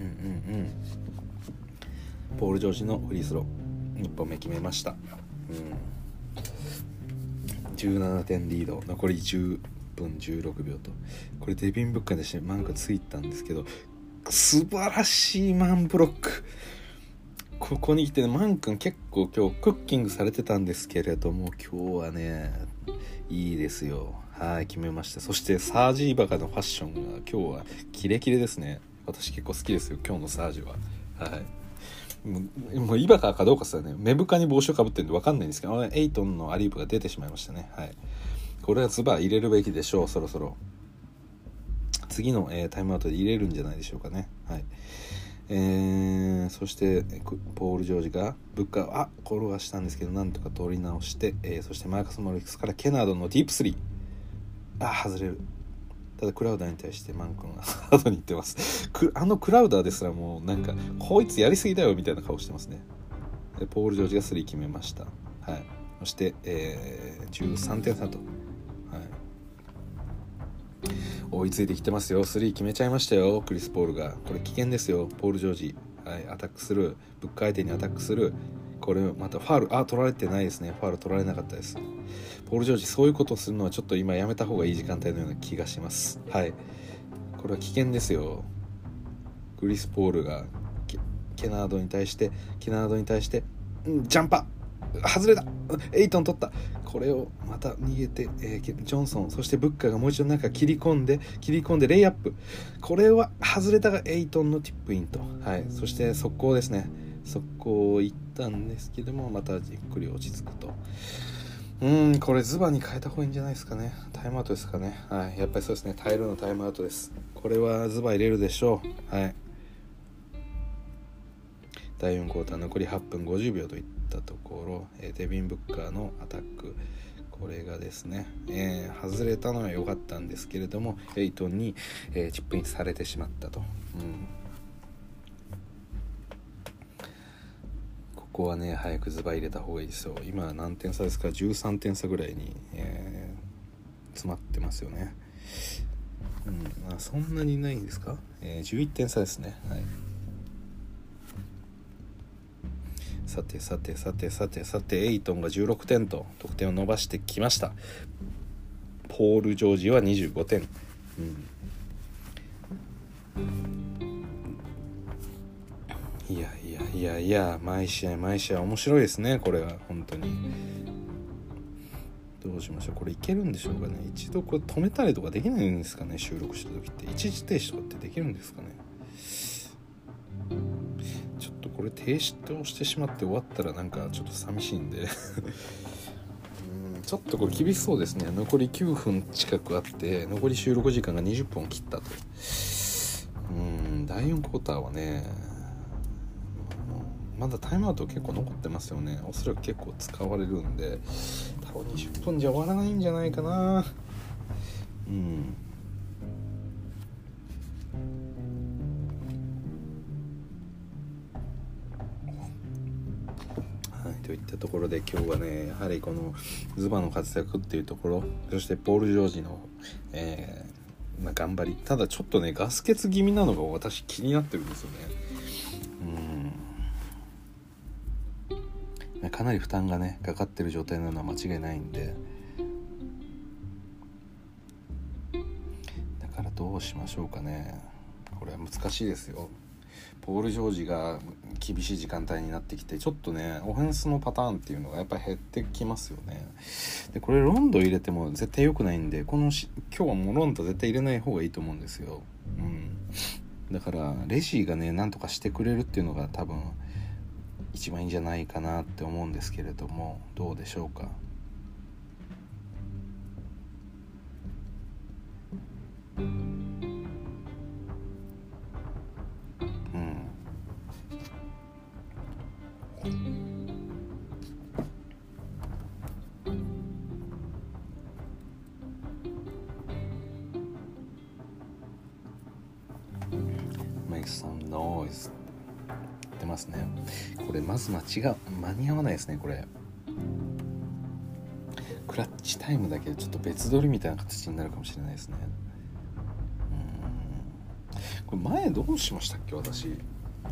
うんうんうん。ポール・ジョージのフリースロー。1本目決めました、うん、17点リード。残り10分16秒と。これデビン・ブッカーでしてマンがついたんですけど素晴らしいマンブロック。ここに来てマン君結構今日クッキングされてたんですけれども今日はねいいですよ。はい決めました。そしてサージーバカのファッションが今日はキレキレですね。私結構好きですよ今日のサージは。はい。もうもうイバカかどうかっすよね。目深に帽子をかぶってるんで分かんないんですけどエイトンのアリープが出てしまいましたね。はい。これはズバ入れるべきでしょうそろそろ。次の、えー、タイムアウトで入れるんじゃないでしょうかね。はい。えー、そしてポール・ジョージがブッカーあ転がしたんですけどなんとか通り直して、えー、そしてマーカス・モリックスからケナードのディープスリー。あ外れる。ただクラウダーに対してマン君はハードに言ってます。あのクラウダーですらもうなんかこいつやりすぎだよみたいな顔してますね。でポール・ジョージが3決めました。はい。そして、えー、13点差と、はい、追いついてきてますよ。3決めちゃいましたよ。クリス・ポールが。これ危険ですよ。ポール・ジョージ、はい、アタックする。ブック相手にアタックする。これまたファール。あ取られてないですね。ファール取られなかったですポール・ジョージそういうことをするのはちょっと今やめた方がいい時間帯のような気がします。はい。これは危険ですよ。クリス・ポールがケナードに対してケナードに対してジャンパー外れたエイトン取った。これをまた逃げて、えー、ジョンソンそしてブッカーがもう一度中切り込んで切り込んでレイアップ。これは外れたがエイトンのティップインとはい。そして速攻ですね。速攻行ったんですけどもまたじっくり落ち着くと。うんこれズバに変えた方がいいんじゃないですかね。タイムアウトですかね。はい。やっぱりそうですね。耐えるのタイムアウトです。これはズバ入れるでしょう。はい。第4クォーター残り8分50秒といったところ、えデビン・ブッカーのアタック。これがですね、えー、外れたのは良かったんですけれどもエイトンに、えー、チップインされてしまったと、うん、ここはね早くズバ入れた方がいいですよ。今何点差ですか？13点差ぐらいに、えー、詰まってますよね。うんまあそんなにないんですか、えー、11点差ですね。はい。さてさてさてさてさてエイトンが16点と得点を伸ばしてきました。ポール・ジョージは25点、うん。いやいや毎試合毎試合面白いですねこれは本当に。どうしましょうこれいけるんでしょうかね。一度これ止めたりとかできないんですかね収録した時って。一時停止とかってできるんですかね。ちょっとこれ停止としてしまって終わったらなんかちょっと寂しいんで。うんちょっとこれ厳しそうですね。残り9分近くあって残り収録時間が20分を切ったと。うん第4クォーターはねまだタイムアウト結構残ってますよね。おそらく結構使われるんで多分20分じゃ終わらないんじゃないかな。うん。はいといったところで今日はねやはりこのズバの活躍っていうところそしてポール・ジョージの、えーまあ、頑張り。ただちょっとねガス欠気味なのが私気になってるんですよね。かなり負担がねかかってる状態なのは間違いないんで。だからどうしましょうかね。これは難しいですよ。ポール・ジョージが厳しい時間帯になってきてちょっとねオフェンスのパターンっていうのがやっぱり減ってきますよね。でこれロンド入れても絶対良くないんでこのし今日はもうロンド絶対入れない方がいいと思うんですよ。うん。だからレジーがねなんとかしてくれるっていうのが多分一番いいんじゃないかなって思うんですけれどもどうでしょうか？これまず間違う間に合わないですねこれ。クラッチタイムだけでちょっと別撮りみたいな形になるかもしれないですね。うん。これ前どうしましたっけ私。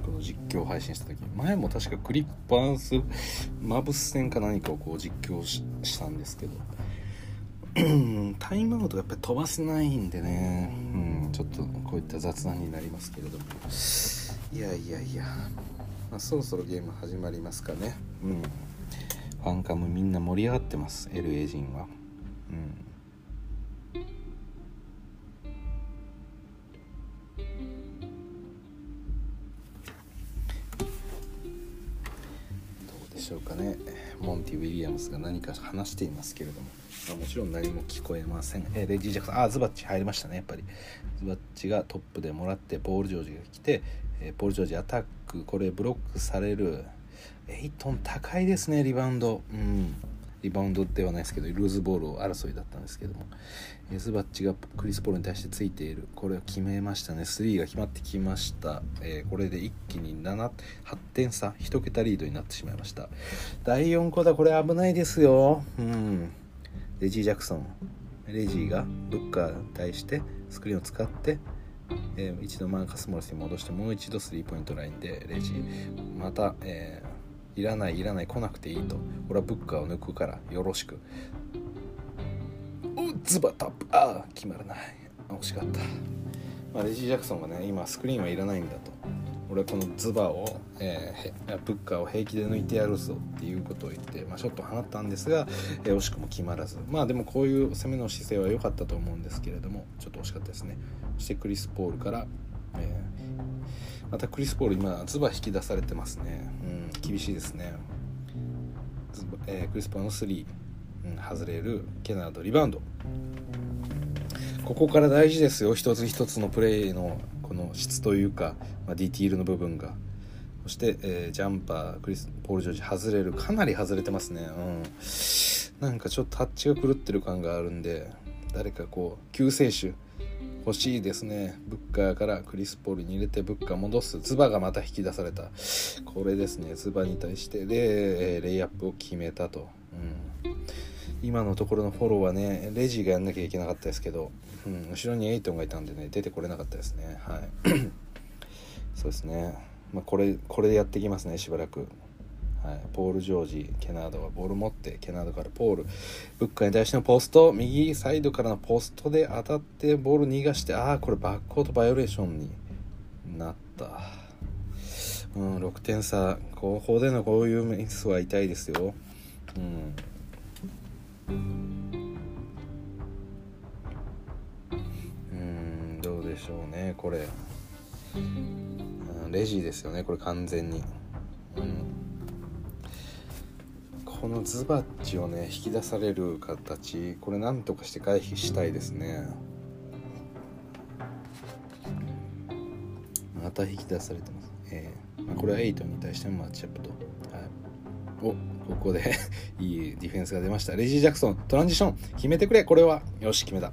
この実況配信した時。前も確かクリッパーズマブス戦か何かをこう実況したんですけど。タイムアウトがやっぱり飛ばせないんでね、うん、ちょっとこういった雑談になりますけれども。いやいやいや。まあ、そろそろゲーム始まりますかね。うん。ファンカムみんな盛り上がってます LA 人は。うん。どうでしょうかね。モンティ・ウィリアムスが何か話していますけれども、まあ、もちろん何も聞こえません、えー、レジー・ジャクソンあズバッチ入りましたねやっぱり。ズバッチがトップでもらってポール・ジョージが来てえー、ポール・ジョージアタックこれブロックされる。エイトン高いですねリバウンド。うん。リバウンドではないですけどルーズボールを争いだったんですけども。エスバッチがクリス・ポールに対してついている。これは決めましたね。3が決まってきました、えー、これで一気に7 8点差。1桁リードになってしまいました。第4クォーターこれ危ないですよ。うん。レジー・ジャクソン。レジーがブッカーに対してスクリーンを使ってえー、一度マーカス・モリスに戻してもう一度スリーポイントラインでレジ。また、えー、いらないいらない来なくていいと。俺はブッカーを抜くからよろしく。おズバタップ。ああ決まらない。惜しかった、まあ、レジー・ジャクソンがね今スクリーンはいらないんだと俺このズバを、えー、ブッカーを平気で抜いてやるぞっていうことを言って、まあ、ショット放ったんですが、えー、惜しくも決まらず。まあでもこういう攻めの姿勢は良かったと思うんですけれどもちょっと惜しかったですね。そしてクリス・ポールから、えー、またクリス・ポール今ズバ引き出されてますね、うん、厳しいですね。えー、クリス・ポールの3、うん、外れるケナードリバウンド。ここから大事ですよ。一つ一つのプレーのこの質というか、まあ、ディティールの部分が。そして、えー、ジャンパークリスポール・ジョージ外れる。かなり外れてますね。うん。なんかちょっとタッチが狂ってる感があるんで誰かこう救世主欲しいですね。ブッカーからクリス・ポールに入れてブッカー戻す。ズバがまた引き出された。これですね。ズバに対してで、レイアップを決めたと、うん、今のところのフォローはねレジがやんなきゃいけなかったですけど、うん、後ろにエイトンがいたんでね出てこれなかったですね。はい。そうですね。まあこれこれでやっていきますねしばらく。はい、ポール・ジョージケナードがボール持ってケナードからポール。ブッカに対してのポスト右サイドからのポストで当たってボール逃がしてああこれバックコートバイオレーションになった。うん6点差。後方でのこういうミスは痛いですよ。うん。うんどうでしょうねこれ、うん、レジですよねこれ完全に。うん。このズバッチをね引き出される形これなんとかして回避したいですね。また引き出されてます、えーま、これは8に対してのマッチアップと、おここで いいディフェンスが出ました。レジー・ジャクソントランジション決めてくれ。これはよし決めた。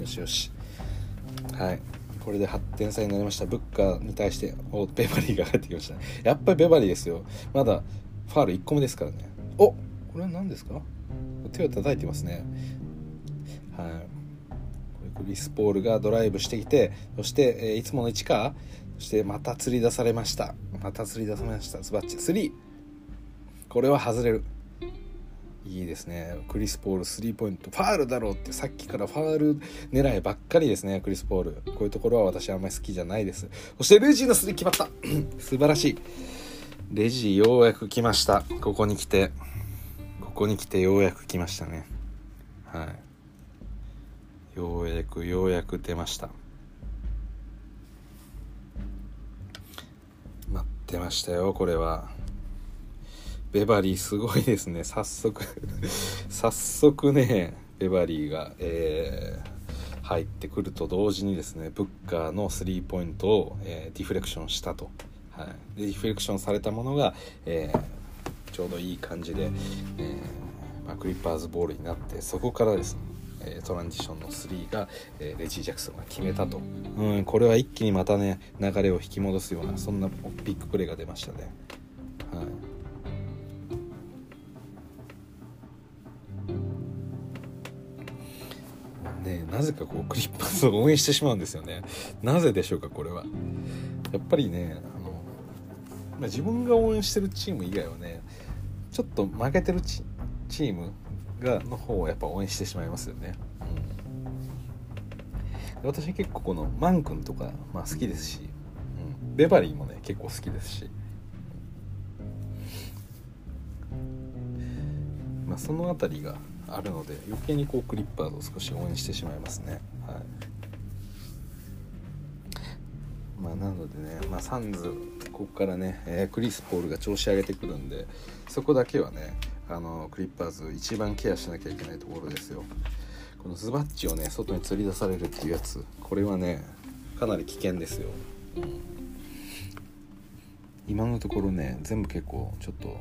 よしよし。はい。これで8点差になりました。ブッカーに対しておベバリーが帰ってきましたやっぱりベバリーですよ。まだファール1個目ですからね。おこれは何ですか？手を叩いてますね。はい。これクリス・ポールがドライブしてきてそして、えー、いつもの位置か？そしてまた釣り出されました。また釣り出されました。ズバッチ。3これは外れる。いいですね。クリス・ポールスリーポイント。ファールだろうって。さっきからファール狙いばっかりですね。クリス・ポール。こういうところは私あんまり好きじゃないです。そしてレジーのスリー決まった。素晴らしい。レジようやく来ました。ここに来て。ここに来てようやく来ましたね。はい。ようやくようやく出ました。待ってましたよこれは。ベバリーすごいですね。早速早速ねベバリーが、えー、入ってくると同時にですねブッカーのスリーポイントを、えー、ディフレクションしたと、はい、ディフレクションされたものが、えーちょうどいい感じで、えまあ、クリッパーズボールになってそこからですねトランジションの3が、えレジー・ジャクソンが決めたと、うん、これは一気にまたね流れを引き戻すようなそんなビッグプレーが出ましたね。はい。ね、なぜかこうクリッパーズを応援してしまうんですよね。なぜでしょうかこれは。やっぱりねあの、まあ、自分が応援してるチーム以外はねちょっと負けてるチームがの方をやっぱ応援してしまいますよね、うん、私結構このマン君とか、まあ、好きですし、うん、ベバリーもね結構好きですし、まあ、その辺りがあるので余計にこうクリッパーズを少し応援してしまいますね。はい。まあ、なのでね、まあ、サンズここからね、えー、クリス・ポールが調子上げてくるんでそこだけはねあのクリッパーズ一番ケアしなきゃいけないところですよ。このズバッチをね外に釣り出されるっていうやつこれはねかなり危険ですよ、今のところね全部結構ちょっと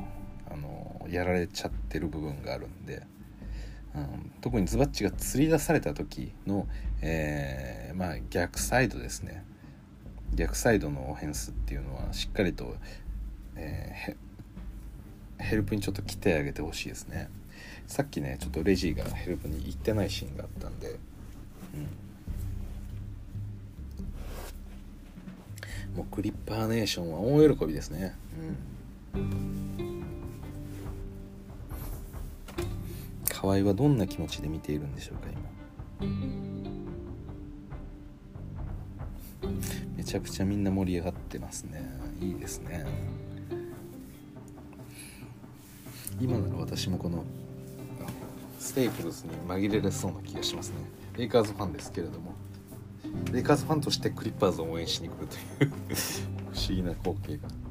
あのやられちゃってる部分があるんで、うん、特にズバッチが釣り出された時の、えー、まあ、逆サイドですね。逆サイドのオフェンスっていうのはしっかりと、えー、ヘルプにちょっと来てあげてほしいですね。さっきねちょっとレジーがヘルプに行ってないシーンがあったんで、うん、もうクリッパーネーションは大喜びですね。うん。河合はどんな気持ちで見ているんでしょうか今。ちゃくちゃみんな盛り上がってますね。いいですね。今なら私もこのステープルスに紛れれそうな気がしますね。レイカーズファンですけれども。レイカーズファンとしてクリッパーズを応援しに来るという 不思議な光景が。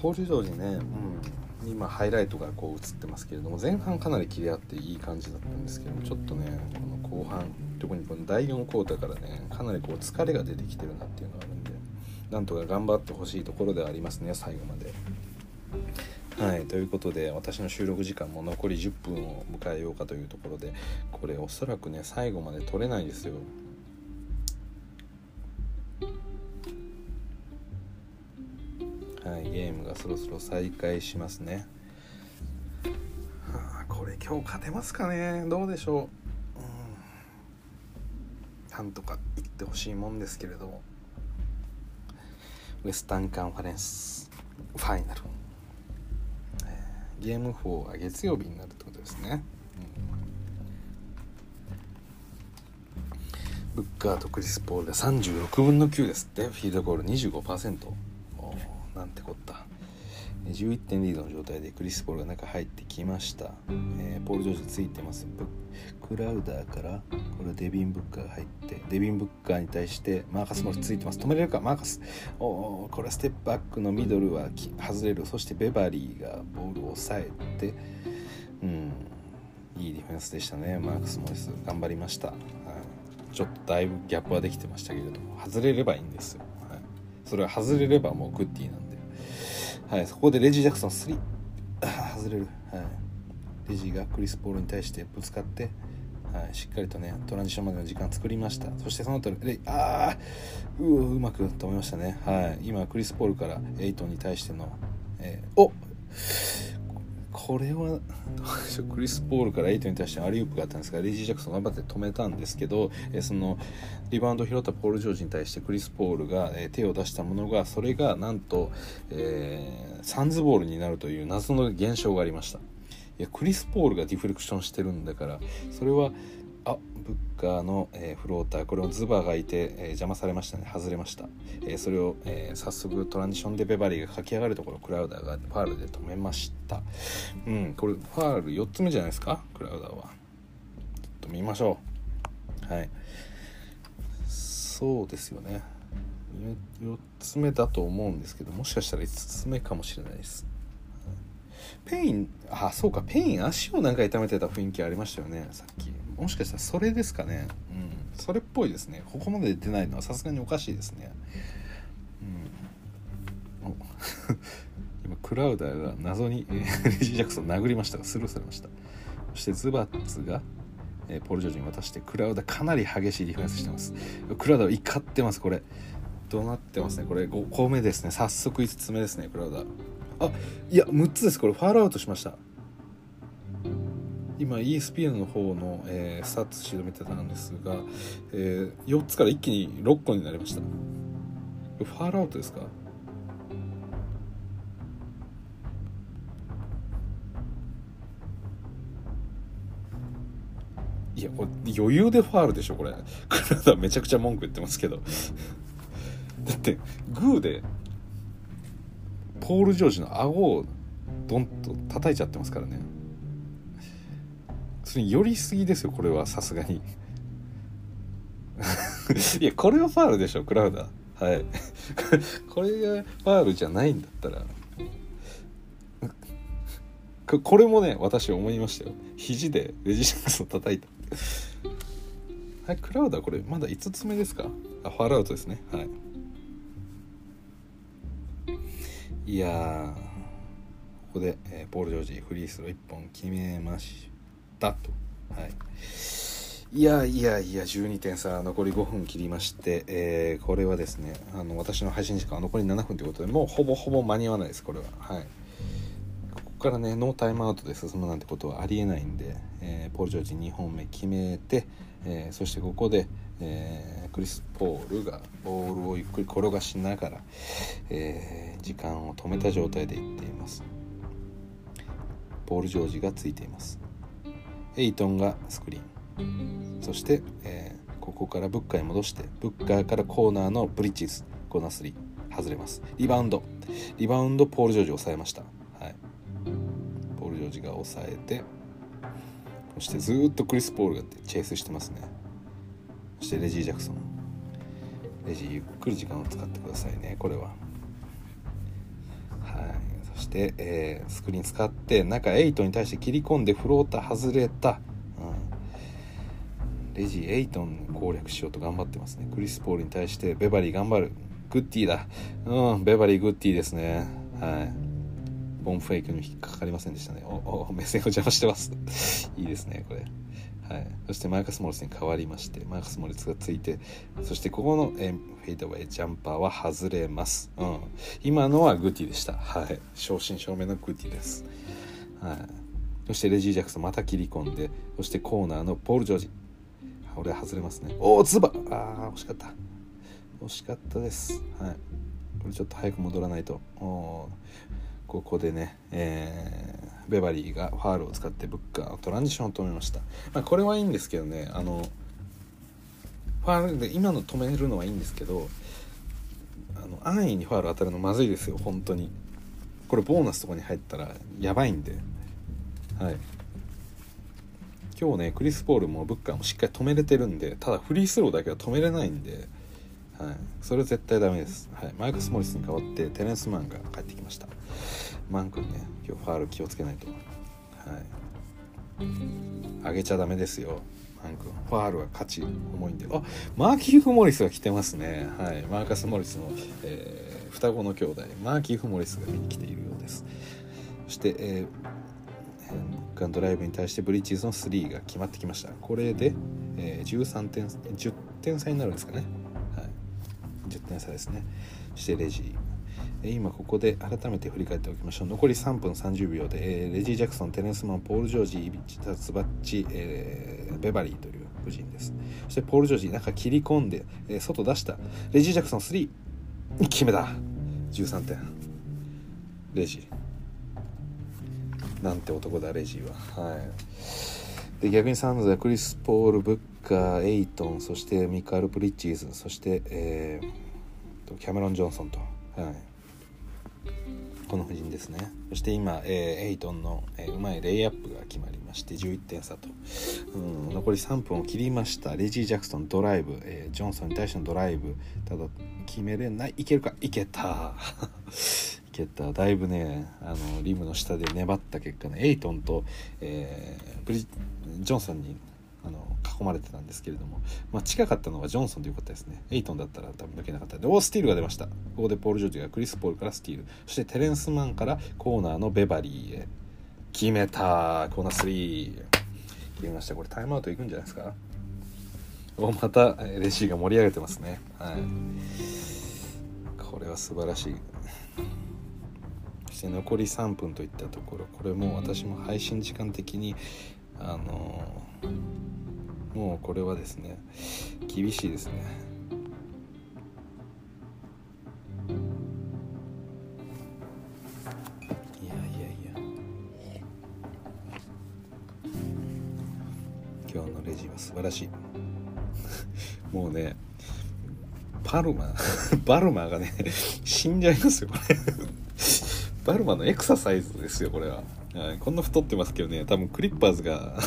ポール・ジョージね、うん、今ハイライトがこう映ってますけれども前半かなり切り合っていい感じだったんですけどもちょっとねこの後半特にこの第4クォーターからねかなりこう疲れが出てきてるなっていうのがあるんでなんとか頑張ってほしいところではありますね最後まで。はいということで私の収録時間も残り10分を迎えようかというところでこれおそらくね最後まで撮れないですよはいゲームがそろそろ再開しますね、はあ、これ今日勝てますかね？どうでしょう？なんとかいってほしいもんですけれど。もウエスタンカンファレンス。ファイナル、ゲーム4は月曜日になるってことですね、うん、ブッカーとクリス・ポールで36分の9ですって。フィードゴール25%なんてこった。11点リードの状態でクリス・ポールが中入ってきました、えー、ポール・ジョージついてます。クラウダーからこれデビン・ブッカーが入ってデビン・ブッカーに対してマーカスもついてます。止めれるか？マーカス。おおこれステップバックのミドルは外れる。そしてベバリーがボールを抑えてうんいいディフェンスでしたね。マークス・モリス頑張りました、はい、ちょっとだいぶギャップはできてましたけれども外れればいいんですよ、はい、それは外れればもうグッディなんで。はい、そこでレジ・ジャクソン3あ 外れる、はい、レジがクリス・ポールに対してぶつかって、はい、しっかりとねトランジションまでの時間作りました。そしてその後レああううまく止めましたね、はい、今クリス・ポールからエイトンに対しての、えー、おこれは クリス・ポールからエイトに対してアリウープがあったんですがレイジー・ジャクソン頑張って止めたんですけど、えそのリバウンドを拾ったポール・ジョージに対してクリス・ポールが、え手を出したものがそれがなんと、えー、サンズボールになるという謎の現象がありました。いやクリス・ポールがディフレクションしてるんだからそれはあブッカーの、えー、フローター。これをズバーがいて、えー、邪魔されましたね。外れました、えー、それを、え早速トランジションでベバリーが駆け上がるところクラウダーがファールで止めました。うんこれファール4つ目じゃないですか？クラウダーは。ちょっと見ましょう。はい。そうですよね。4つ目だと思うんですけどもしかしたら5つ目かもしれないです。ペインあそうか。ペイン足をなんか痛めてた雰囲気ありましたよねさっき。もしかしたらそれですかね。うん。それっぽいですね。ここまで出ないのはさすがにおかしいですね。うん。今クラウダーが謎にレジー・ジャクソン殴りましたがスルーされました。そしてズバッツがえポール・ジョージに渡してクラウダーかなり激しいディフェンスしてます。クラウダー怒ってますこれ。どうなってますね。これ5個目ですね。早速5つ目ですねクラウダー。あいや6つです。これファールアウトしました今 ESPN の方の、えー、スタッツ調べてたんですが、えー、4つから一気に6個になりました。ファールアウトですか？いやこれ余裕でファールでしょこれ。クラダめちゃくちゃ文句言ってますけど。だってグーでポール・ジョージの顎をドンと叩いちゃってますからね。それ寄りすぎですよこれはさすがに。いやこれはファールでしょクラウダー。はい。これがファールじゃないんだったら。これもね私思いましたよ。肘でレジシャンスを叩いた。はいクラウダーこれまだ5つ目ですか？あファールアウトですね。はい。いやここで、えー、ポール・ジョージフリースロー1本決めましたと。はい、いやいやいや12点差残り5分切りまして、えー、これはですねあの私の配信時間は残り7分ということでもうほぼほぼ間に合わないですこれは。はいここからねノータイムアウトで進むなんてことはありえないんで、えー、ポール・ジョージ2本目決めて、えー、そしてここで、えー、クリス・ポールがボールをゆっくり転がしながら、えー、時間を止めた状態でいっていますポール・ジョージがついていますエイトンがスクリーン。そして、えー、ここからブッカーに戻してブッカーからコーナーのブリッジズコーナー3外れます。リバウンド。リバウンドポール・ジョージ抑えました。はい。ポール・ジョージが抑えてそしてずっとクリス・ポールがチェイスしてますね。そしてレジー・ジャクソン。レジーゆっくり時間を使ってくださいねこれは。して、えー、スクリーン使って中8に対して切り込んでフローター外れた、うん、レジ8に攻略しようと頑張ってますね。クリス・ポールに対してベバリー頑張る。グッティだ。うんベバリーグッティですね。はい。ボンフェイクに引っかかりませんでしたね。おお目線を邪魔してます。いいですねこれ。はい、そしてマーカス・モリスに変わりましてマーカス・モリスがついてそしてここのえフェイドウェイジャンパーは外れます、うん、今のはグティでした。はい。正真正銘のグティです、はい、そしてレジー・ジャクソンまた切り込んでそしてコーナーのポール・ジョージ。俺は外れますね。おおズバあー惜しかった。惜しかったです。はい。これちょっと早く戻らないと。おここでね、えー、ベバリーがファールを使ってブッカートランジションを止めました、まあ、これはいいんですけどねあのファールで今の止めるのはいいんですけどあの安易にファール当たるのまずいですよ本当に。これボーナスとかに入ったらやばいんで。はい。今日ねクリス・ポールもブッカーもしっかり止めれてるんでただフリースローだけは止めれないんで、はい、それは絶対ダメです、はい、マイクス・モリスに代わってテレンス・マンが帰ってきました。マン君ね今日ファール気をつけないと。はい。上げちゃダメですよ。マン君。ファールは勝ち重いんで。あマーキーフ・モリスが来てますね。はい。マーカス・モリスの、えー、双子の兄弟。マーキーフ・モリスが見に来ているようです。そして、えーガンドライブに対してブリッジズの3が決まってきました。これで、えー、13点10点差になるんですかね、10点差ですね。そしてレジ。今ここで改めて振り返っておきましょう。残り3分30秒で、えー、レジー・ジャクソンテレンスマンポール・ジョージイビッチタツバッチ、えー、ベバリーという夫人です。そしてポール・ジョージ中切り込んで、えー、外出した。レジー・ジャクソン3決めた。13点。レジ。ーなんて男だレジーは。はい。で逆にサンズはクリス・ポール・ブッカーエイトンそしてミカール・プリッチーズそして、えー、キャメロン・ジョンソンと、はい、この布陣ですね。そして今、えー、エイトンの、えー、うまいレイアップが決まりまして11点差と、うん、残り3分を切りました。レジー・ジャクソンドライブ、えー、ジョンソンに対してのドライブ。ただ決めれない。いけるか？いけた。けただいぶねあのリムの下で粘った結果ねエイトンと、えー、ブリジョンソンにあの囲まれてたんですけれども、まあ、近かったのはジョンソンでよかったですね。エイトンだったら多分抜けなかった。でおスティールが出ました。ここでポール・ジョージがクリス・ポールからスティール。そしてテレンス・マンからコーナーのベバリーへ。決めたコーナー3決めました。これタイムアウトいくんじゃないですか？おまたレシーが盛り上げてますね。はい。これは素晴らしい。して残り3分といったところこれも私も配信時間的にあのもうこれはですね厳しいですね。いやいやいや。今日のレジは素晴らしい。もうねパルマ バルマがね死んじゃいますよこれ。バルマのエクササイズですよこれは、はい、こんな太ってますけどね多分クリッパーズが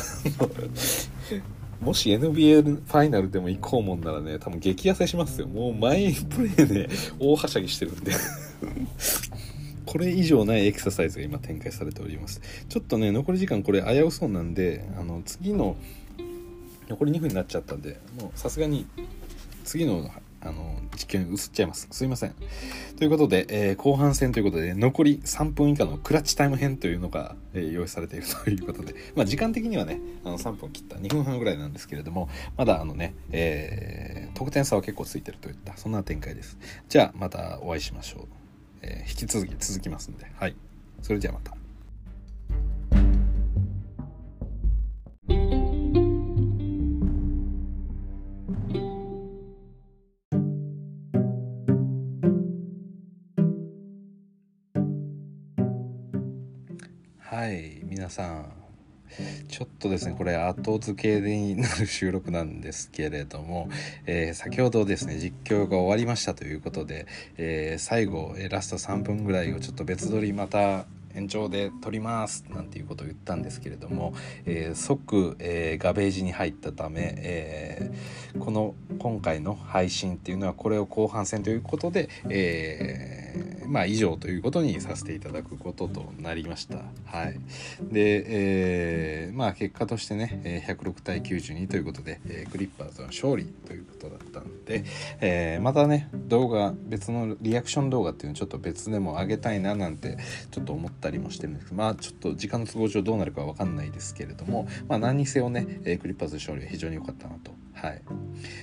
もし NBA ファイナルでも行こうもんならね多分激痩せしますよ。もうマイプレーで大はしゃぎしてるんで。これ以上ないエクササイズが今展開されております。ちょっとね残り時間これ危うそうなんであの次の残り2分になっちゃったんでもうさすがに次のあの実況に移っちゃいます。すいません。ということで、えー、後半戦ということで残り3分以下のクラッチタイム編というのが、えー、用意されているということで、まあ、時間的にはねあの3分切った。2分半ぐらいなんですけれどもまだあのね、えー、得点差は結構ついてるといったそんな展開です。じゃあまたお会いしましょう、え引き続き続きますんで。はい。それじゃあまた。さんちょっとですねこれ後付けになる収録なんですけれども、えー、先ほどですね実況が終わりましたということで、えー、最後ラスト3分ぐらいをちょっと別撮りまた延長で撮りますなんていうことを言ったんですけれども、えー、即、えー、ガベージに入ったため、えー、この今回の配信っていうのはこれを後半戦ということで、えーまあ以上ということにさせていただくこととなりました。はい。で、えー、まあ結果としてね、106対92ということで、えー、クリッパーズの勝利ということだったんで、えー、またね、動画、別のリアクション動画っていうのちょっと別でも上げたいななんてちょっと思ってたりもしてるんですけど、まあちょっと時間の都合上どうなるかはわかんないですけれども、まあ何にせよね、えクリッパーズ勝利は非常に良かったなと。はい、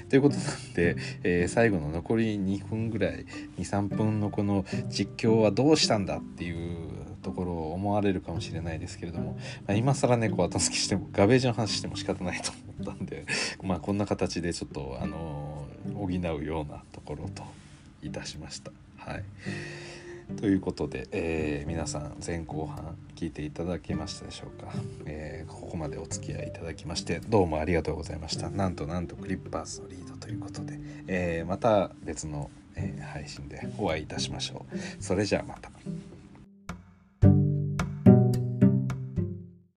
ということなんで、えー、最後の残り2分ぐらい23分のこの実況はどうしたんだっていうところを思われるかもしれないですけれども、まあ、今更猫後付きしてもガベージの話しても仕方ないと思ったんで まあこんな形でちょっとあの補うようなところといたしました。はい。ということで、えー、皆さん前後半聞いていただけましたでしょうか、えー、ここまでお付き合いいただきましてどうもありがとうございました。なんとなんとクリッパーズのリードということで、えー、また別の、え配信でお会いいたしましょう。それじゃあまた。